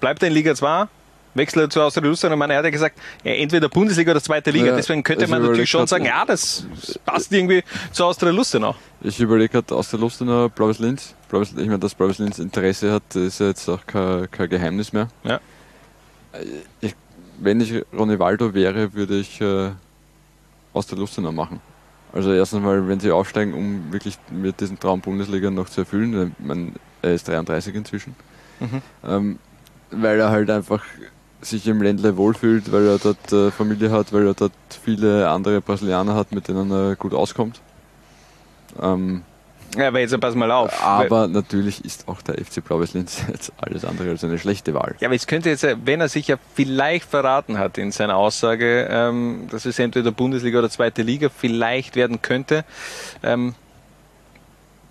Bleibt er in Liga 2? Wechselt er zu Austria Lustenau? Ich meine, er hat ja gesagt, ja, entweder Bundesliga oder zweite Liga. Ja, Deswegen könnte man natürlich schon sagen, ja, das passt irgendwie zu Austria Lustenau. Ich überlege gerade aus der Lustenau Blaues Linz. Blaues, ich meine, dass Blaues Linz Interesse hat, ist ja jetzt auch kein, kein Geheimnis mehr. Ja. Ich, wenn ich Ronaldo wäre, würde ich äh, aus der Lustenau machen. Also erstens mal, wenn sie aufsteigen, um wirklich mit diesem Traum Bundesliga noch zu erfüllen. Meine, er ist 33 inzwischen. Mhm. Ähm, weil er halt einfach sich im Ländle wohlfühlt, weil er dort äh, Familie hat, weil er dort viele andere Brasilianer hat, mit denen er gut auskommt. Ähm, Ja, aber jetzt pass mal auf. aber natürlich ist auch der FC Blaues Linz jetzt alles andere als eine schlechte Wahl. Ja, aber jetzt könnte jetzt, wenn er sich ja vielleicht verraten hat in seiner Aussage, ähm, dass es entweder Bundesliga oder zweite Liga vielleicht werden könnte, ähm,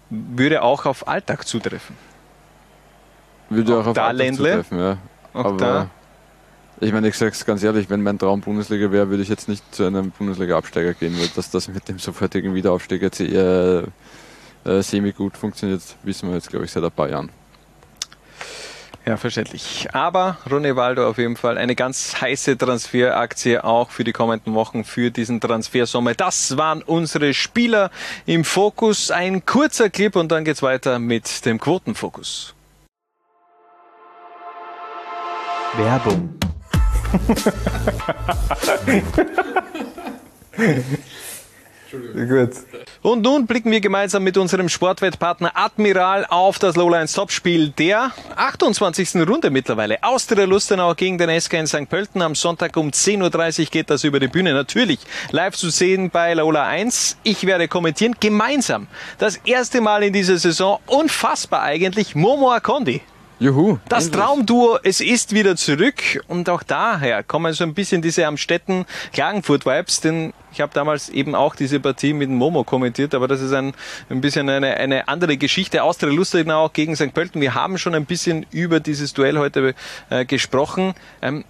würde auch auf Alltag zutreffen. Würde auch, auf da Alltag Ländle? zutreffen, ja. Auch Aber da? Ich meine, ich sag's ganz ehrlich, wenn mein Traum Bundesliga wäre, würde ich jetzt nicht zu einem Bundesliga-Absteiger gehen, weil dass das mit dem sofortigen Wiederaufstieg jetzt eher äh, semi-gut funktioniert, wissen wir jetzt, glaube ich, seit ein paar Jahren. Ja, verständlich. Aber Ronny Waldo auf jeden Fall eine ganz heiße Transferaktie auch für die kommenden Wochen für diesen Transfersommer. Das waren unsere Spieler im Fokus. Ein kurzer Clip und dann geht's weiter mit dem Quotenfokus. Werbung. Gut. Und nun blicken wir gemeinsam mit unserem Sportwettpartner Admiral auf das Lowlands Topspiel der 28. Runde mittlerweile. Austria Lustenau gegen den SK in St. Pölten. Am Sonntag um 10.30 Uhr geht das über die Bühne. Natürlich live zu sehen bei Lola 1. Ich werde kommentieren gemeinsam. Das erste Mal in dieser Saison. Unfassbar eigentlich. Momo Akondi. Juhu. Das Traumduo, es ist wieder zurück und auch daher kommen so ein bisschen diese Amstetten Klagenfurt-Vibes, denn ich habe damals eben auch diese Partie mit dem Momo kommentiert, aber das ist ein, ein bisschen eine, eine andere Geschichte. Austria Lustenau gegen St. Pölten. Wir haben schon ein bisschen über dieses Duell heute äh, gesprochen. Ähm,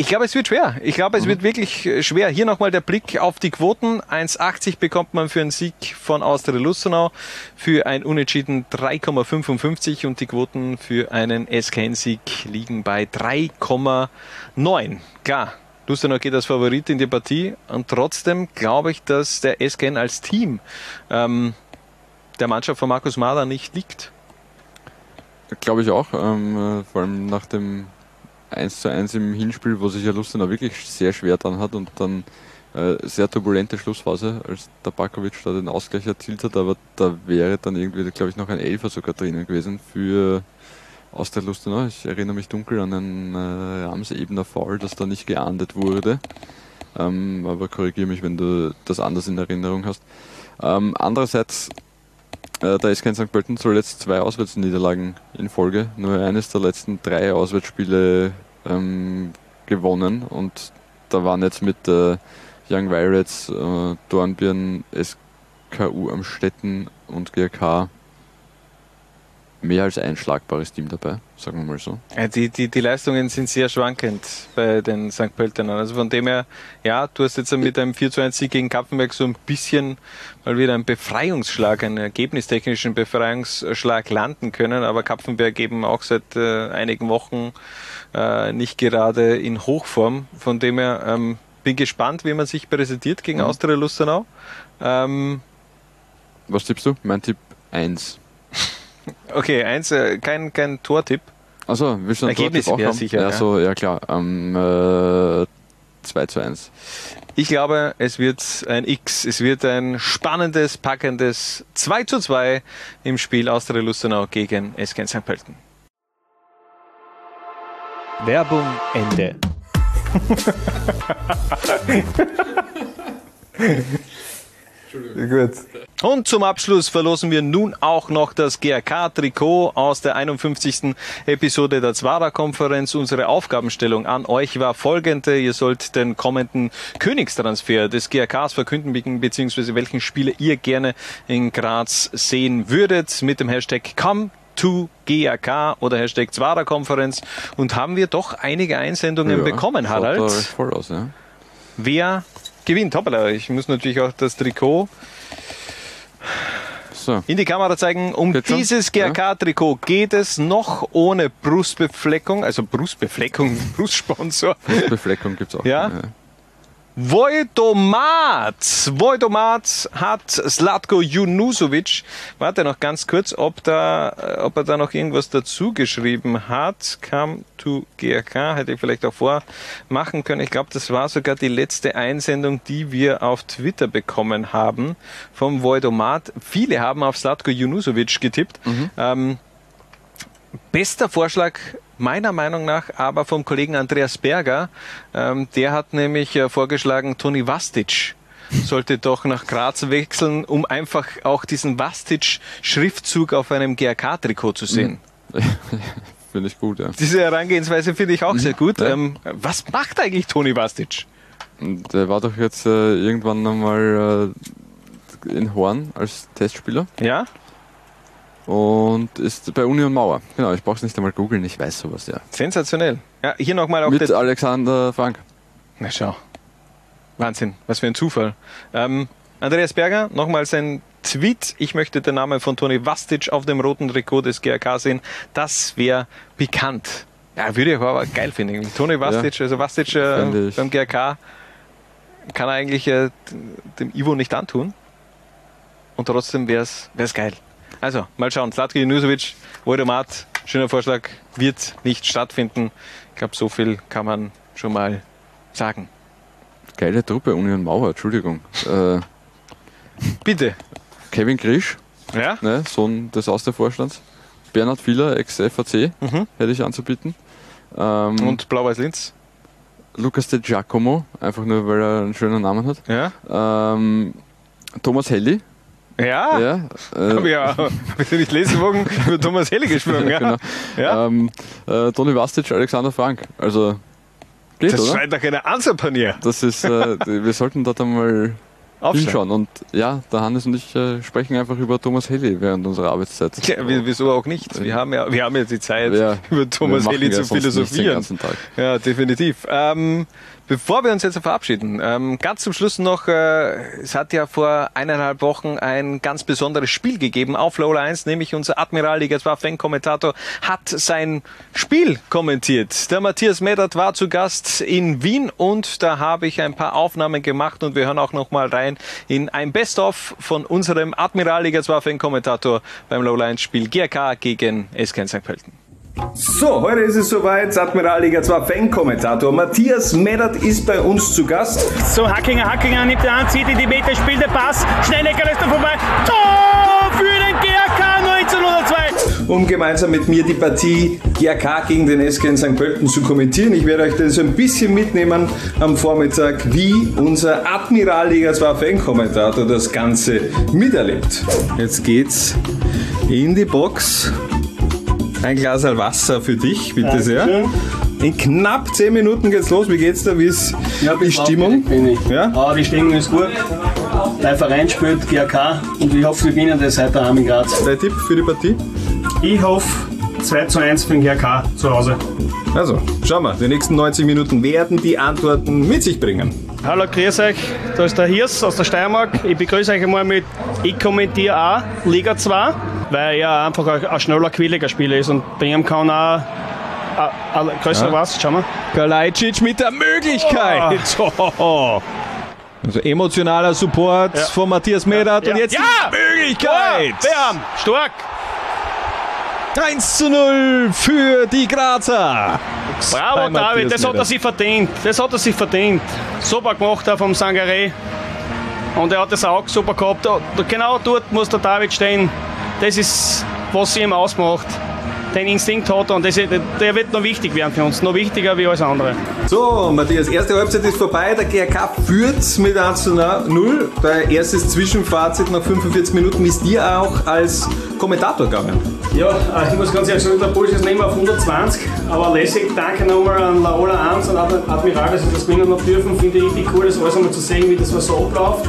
Ich glaube, es wird schwer. Ich glaube, es wird wirklich äh, schwer. Hier nochmal der Blick auf die Quoten. 1,80 bekommt man für einen Sieg von Austria Lustenau, für ein Unentschieden 3,55 und die Quoten für einen SKN-Sieg liegen bei 3,9. Klar, Lustenau geht als Favorit in die Partie und trotzdem glaube ich, dass der SKN als Team ähm, der Mannschaft von Markus Mahler nicht liegt. Glaube ich auch. Ähm, äh, vor allem nach dem 1 zu 1 im Hinspiel, wo sich ja Lustenau wirklich sehr schwer dann hat und dann äh, sehr turbulente Schlussphase, als der Bakovic da den Ausgleich erzielt hat, aber da wäre dann irgendwie, glaube ich, noch ein Elfer sogar drinnen gewesen für aus der Lustenau. Ich erinnere mich dunkel an einen äh, Ramsebener Foul, das da nicht geahndet wurde. Ähm, aber korrigiere mich, wenn du das anders in Erinnerung hast. Ähm, andererseits, da ist kein St. Pölten zuletzt zwei Auswärtsniederlagen in Folge. Nur eines der letzten drei Auswärtsspiele ähm, gewonnen und da waren jetzt mit äh, Young Violets, äh, Dornbirn, SKU am Städten und GRK mehr als ein schlagbares Team dabei, sagen wir mal so. Die, die, die Leistungen sind sehr schwankend bei den St. Pöltenern. Also von dem her, ja, du hast jetzt mit einem 4 zu 1 Sieg gegen Kapfenberg so ein bisschen mal wieder einen Befreiungsschlag, einen ergebnistechnischen Befreiungsschlag landen können, aber Kapfenberg eben auch seit äh, einigen Wochen äh, nicht gerade in Hochform. Von dem her ähm, bin gespannt, wie man sich präsentiert gegen Mhm. Austria Lustenau. Ähm, Was tippst du? Mein Tipp 1. okay, eins, äh, kein, kein Tortipp. Also, willst du einen Ergebnis Tortipp auch haben? sicher, Ja, ja. so, ja klar. Ähm, äh, 2 zu 1. Ich glaube, es wird ein X. Es wird ein spannendes, packendes 2 zu 2 im Spiel Austria Lustenau gegen SK St. Pölten. Werbung Ende. Gut. Und zum Abschluss verlosen wir nun auch noch das GRK-Trikot aus der 51. Episode der Zwara-Konferenz. Unsere Aufgabenstellung an euch war folgende. Ihr sollt den kommenden Königstransfer des GRKs verkünden, beziehungsweise welchen Spieler ihr gerne in Graz sehen würdet mit dem Hashtag Come to GRK oder Hashtag Zwara-Konferenz. Und haben wir doch einige Einsendungen Ja, bekommen, Harald. voll aus, ja. Wer gewinnt? Hoppala, ich muss natürlich auch das Trikot So. in die Kamera zeigen. Um schon? dieses GRK-Trikot geht es noch ohne Brustbefleckung, also Brustbefleckung, Brustsponsor. Befleckung gibt es auch. Ja. Vojdomat. Vojdomat hat Slatko Junusovic. Warte noch ganz kurz, ob, da, äh, ob er da noch irgendwas dazu geschrieben hat. Come to GRK, hätte ich vielleicht auch vormachen können. Ich glaube, das war sogar die letzte Einsendung, die wir auf Twitter bekommen haben vom Vojdomat. Viele haben auf Slatko Junusovic getippt. Ähm, Bester Vorschlag meiner Meinung nach aber vom Kollegen Andreas Berger. Ähm, der hat nämlich äh, vorgeschlagen, Toni Vastic sollte doch nach Graz wechseln, um einfach auch diesen Vastic-Schriftzug auf einem GRK-Trikot zu sehen. Finde ich gut, ja. Diese Herangehensweise finde ich auch sehr gut. Ja. Ähm, was macht eigentlich Toni Vastic? Der war doch jetzt äh, irgendwann nochmal äh, in Horn als Testspieler. Ja? Und ist bei Union Mauer. Genau, ich brauche es nicht einmal googeln, ich weiß sowas, ja. Sensationell. Ja, hier nochmal auch Mit der Alexander Frank. Na schau. Wahnsinn, was für ein Zufall. Ähm, Andreas Berger, nochmal sein Tweet. Ich möchte den Namen von Toni Vastic auf dem roten Trikot des GRK sehen. Das wäre bekannt. Ja, würde ich aber geil finden. Toni Vastic, also Vastic äh, beim GRK kann er eigentlich äh, dem Ivo nicht antun. Und trotzdem wäre es geil. Also, mal schauen. Slatko Junusovic, Voidomat, schöner Vorschlag, wird nicht stattfinden. Ich glaube, so viel kann man schon mal sagen. Geile Truppe, Union Mauer, Entschuldigung. Äh, Bitte. Kevin Grisch, Ja? ne, Sohn des Austervorstands. Bernhard Fieler, ex-FAC, hätte ich anzubieten. Ähm, Mhm. Und Blau-Weiß Linz? Lucas de Giacomo, einfach nur weil er einen schönen Namen hat. Ja. Ähm, Thomas Helly. Ja? Ja, äh, Hab ich ja, hab ich nicht lesen wollen, über Thomas Helle gesprochen. Ja, genau. Ja. Ähm, äh, Toni Vastic, Alexander Frank. Also geht, Das oder? scheint doch eine Answerpanier. Das ist, äh, wir sollten dort einmal hinschauen. Und ja, der Hannes und ich äh, sprechen einfach über Thomas Helly während unserer Arbeitszeit. Ja, wieso auch nicht? Wir haben ja, wir haben ja die Zeit, Ja, über Thomas machen zu philosophieren. Ja, definitiv. Ähm, bevor wir uns jetzt verabschieden, ähm, ganz zum Schluss noch, äh, es hat ja vor eineinhalb Wochen ein ganz besonderes Spiel gegeben auf Lola 1, nämlich unser Admiral Liga 2 Fan-Kommentator hat sein Spiel kommentiert. Der Matthias Meddert war zu Gast in Wien und da habe ich ein paar Aufnahmen gemacht und wir hören auch noch mal rein in ein Best-of von unserem Admiral Liga 2 Fan-Kommentator beim Lola 1 Spiel GRK gegen SK St. Pölten. So, heute ist es soweit. Admiralliga 2 Fan-Kommentator Matthias Meddert ist bei uns zu Gast. So, Hackinger, Hackinger nimmt er an, zieht in die Mitte, spielt den Pass. Schnellecker lässt er vorbei. Tor für den GRK 1902. um gemeinsam mit mir die Partie GRK gegen den SK in St. Pölten zu kommentieren. Ich werde euch das so ein bisschen mitnehmen am Vormittag, wie unser Admiralliga 2 Fan-Kommentator das Ganze miterlebt. Jetzt geht's in die Box. Ein Glas Wasser für dich, bitte sehr. Dankeschön. In knapp 10 Minuten geht's los. Wie geht's da? Wie ist die Stimmung? Bin ich. Ja? Ah, die Stimmung ist gut. Dein Verein spielt GRK und ich hoffe, wir gewinnen das heute daheim in Graz. Dein Tipp für die Partie? Ich hoffe 2 zu 1 für den GRK zu Hause. Also, schauen wir. Die nächsten 90 Minuten werden die Antworten mit sich bringen. Hallo, grüß euch. Da ist der Hirs aus der Steiermark. Ich begrüße euch einmal mit Ich kommentiere auch Liga 2, weil er einfach ein, ein schneller, quilliger Spieler ist und bei ihm kann auch ein, ein größerer Ja. was. Schau mal. Kalajdzic mit der Möglichkeit. Oh. Also emotionaler Support Ja. von Matthias Meddert Ja. und jetzt Ja. die Möglichkeit. Ja, Bam, stark. 1 zu 0 für die Grazer. Bravo, David, das hat er sich verdient. Das hat er sich verdient. Super gemacht da vom Sangaré. Und er hat das auch super gehabt. Genau dort muss der David stehen. Das ist, was sie ihm ausmacht. Den Instinkt hat er und das, der wird noch wichtig werden für uns. Noch wichtiger wie alles andere. So, Matthias, erste Halbzeit ist vorbei. Der GRK führt mit 1 zu 0. Dein erstes Zwischenfazit nach 45 Minuten ist dir auch als Kommentator gegangen. Ja, äh, ich muss ganz ehrlich sagen, der Puls ist nicht mehr auf 120, aber lässig. Danke nochmal an Laola 1 und Ad- Admiral, dass wir das gewinnen noch dürfen. Finde ich richtig cool, das alles einmal zu sehen, wie das so abläuft.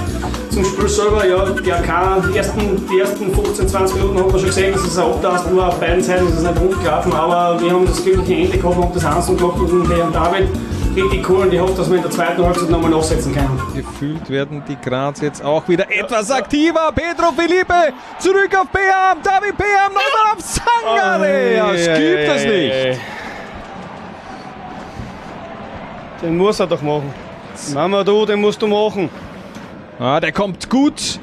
Zum Spiel selber, ja, GRK, die ersten, die ersten 15, 20 Minuten haben wir schon gesehen, dass es ein Abtasten war. Auf beiden Seiten ist es nicht rund gelaufen, aber wir haben das glückliche Ende gehabt und das Hansen gemacht mit dem Herrn David. Richtig cool und ich hoffe, dass wir in der zweiten Halbzeit nochmal nachsetzen können. Gefühlt werden die Graz jetzt auch wieder etwas aktiver. Pedro Felipe zurück auf Beham. David Beham nochmal auf Sangare. Das gibt es nicht. Den muss er doch machen. Mama, du, den musst du machen. Ah, der kommt gut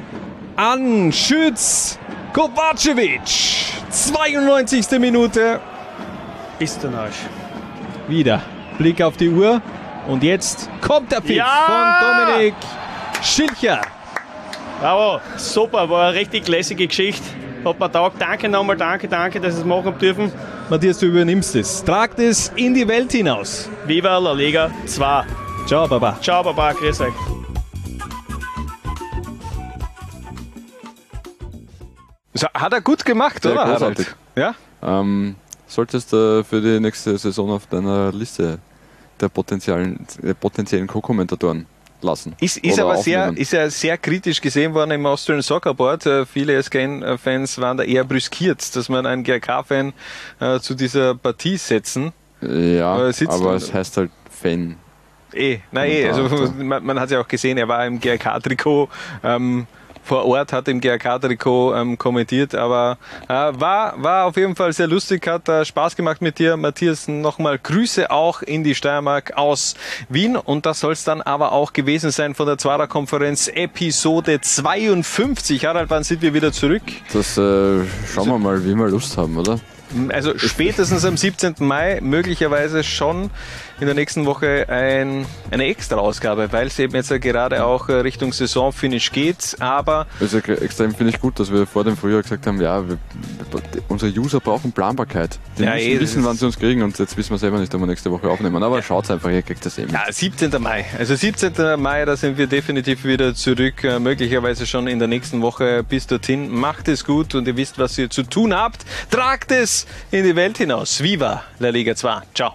an. Schütz. Kovacevic. 92. Minute. Arsch. Wieder. Blick auf die Uhr. Und jetzt kommt der Pfiff Ja! von Dominik Schilcher. Bravo, super, war eine richtig lässige Geschichte. Hat mir taugt. Danke nochmal, danke, danke, dass wir es machen dürfen. Matthias, du übernimmst es. Tragt es in die Welt hinaus. Viva la Liga 2. Ciao, Baba. Ciao, Baba, grüß euch. Hat er gut gemacht, Sehr oder? großartig. Ja? Ähm, solltest du für die nächste Saison auf deiner Liste der potenziellen, der potenziellen Co-Kommentatoren lassen. Ist, ist aber sehr, ist ja sehr kritisch gesehen worden im Austrian Soccer Board. Äh, Viele SKN-Fans waren da eher brüskiert, dass man einen GRK-Fan äh, zu dieser Partie setzen. Ja, Aber sitzt- aber es heißt halt Fan. Eh, na eh, also man, man hat ja auch gesehen, er war im GRK-Trikot. Ähm, vor Ort hat im GRK-Trikot ähm, kommentiert, aber äh, war, war auf jeden Fall sehr lustig, hat äh, Spaß gemacht mit dir, Matthias. Nochmal Grüße auch in die Steiermark aus Wien und das soll es dann aber auch gewesen sein von der Zwarer-Konferenz Episode 52. Harald, wann sind wir wieder zurück? Das äh, schauen wir mal, wie wir Lust haben, oder? Also spätestens am 17. Mai, möglicherweise schon in der nächsten Woche ein, eine Extra-Ausgabe, weil es eben jetzt ja gerade auch äh, Richtung Saisonfinish geht. Aber Also extrem finde ich gut, dass wir vor dem Frühjahr gesagt haben, ja, wir, unsere User brauchen Planbarkeit. Die Ja, müssen eh, das wissen, wann ist- sie uns kriegen und jetzt wissen wir selber nicht, ob wir nächste Woche aufnehmen. Aber schaut einfach, ihr kriegt das eben. ja, 17. Mai. Also 17. Mai, da sind wir definitiv wieder zurück, äh, möglicherweise schon in der nächsten Woche. Bis dorthin, macht es gut und ihr wisst, was ihr zu tun habt. Tragt es in die Welt hinaus. Viva la Liga 2. Ciao.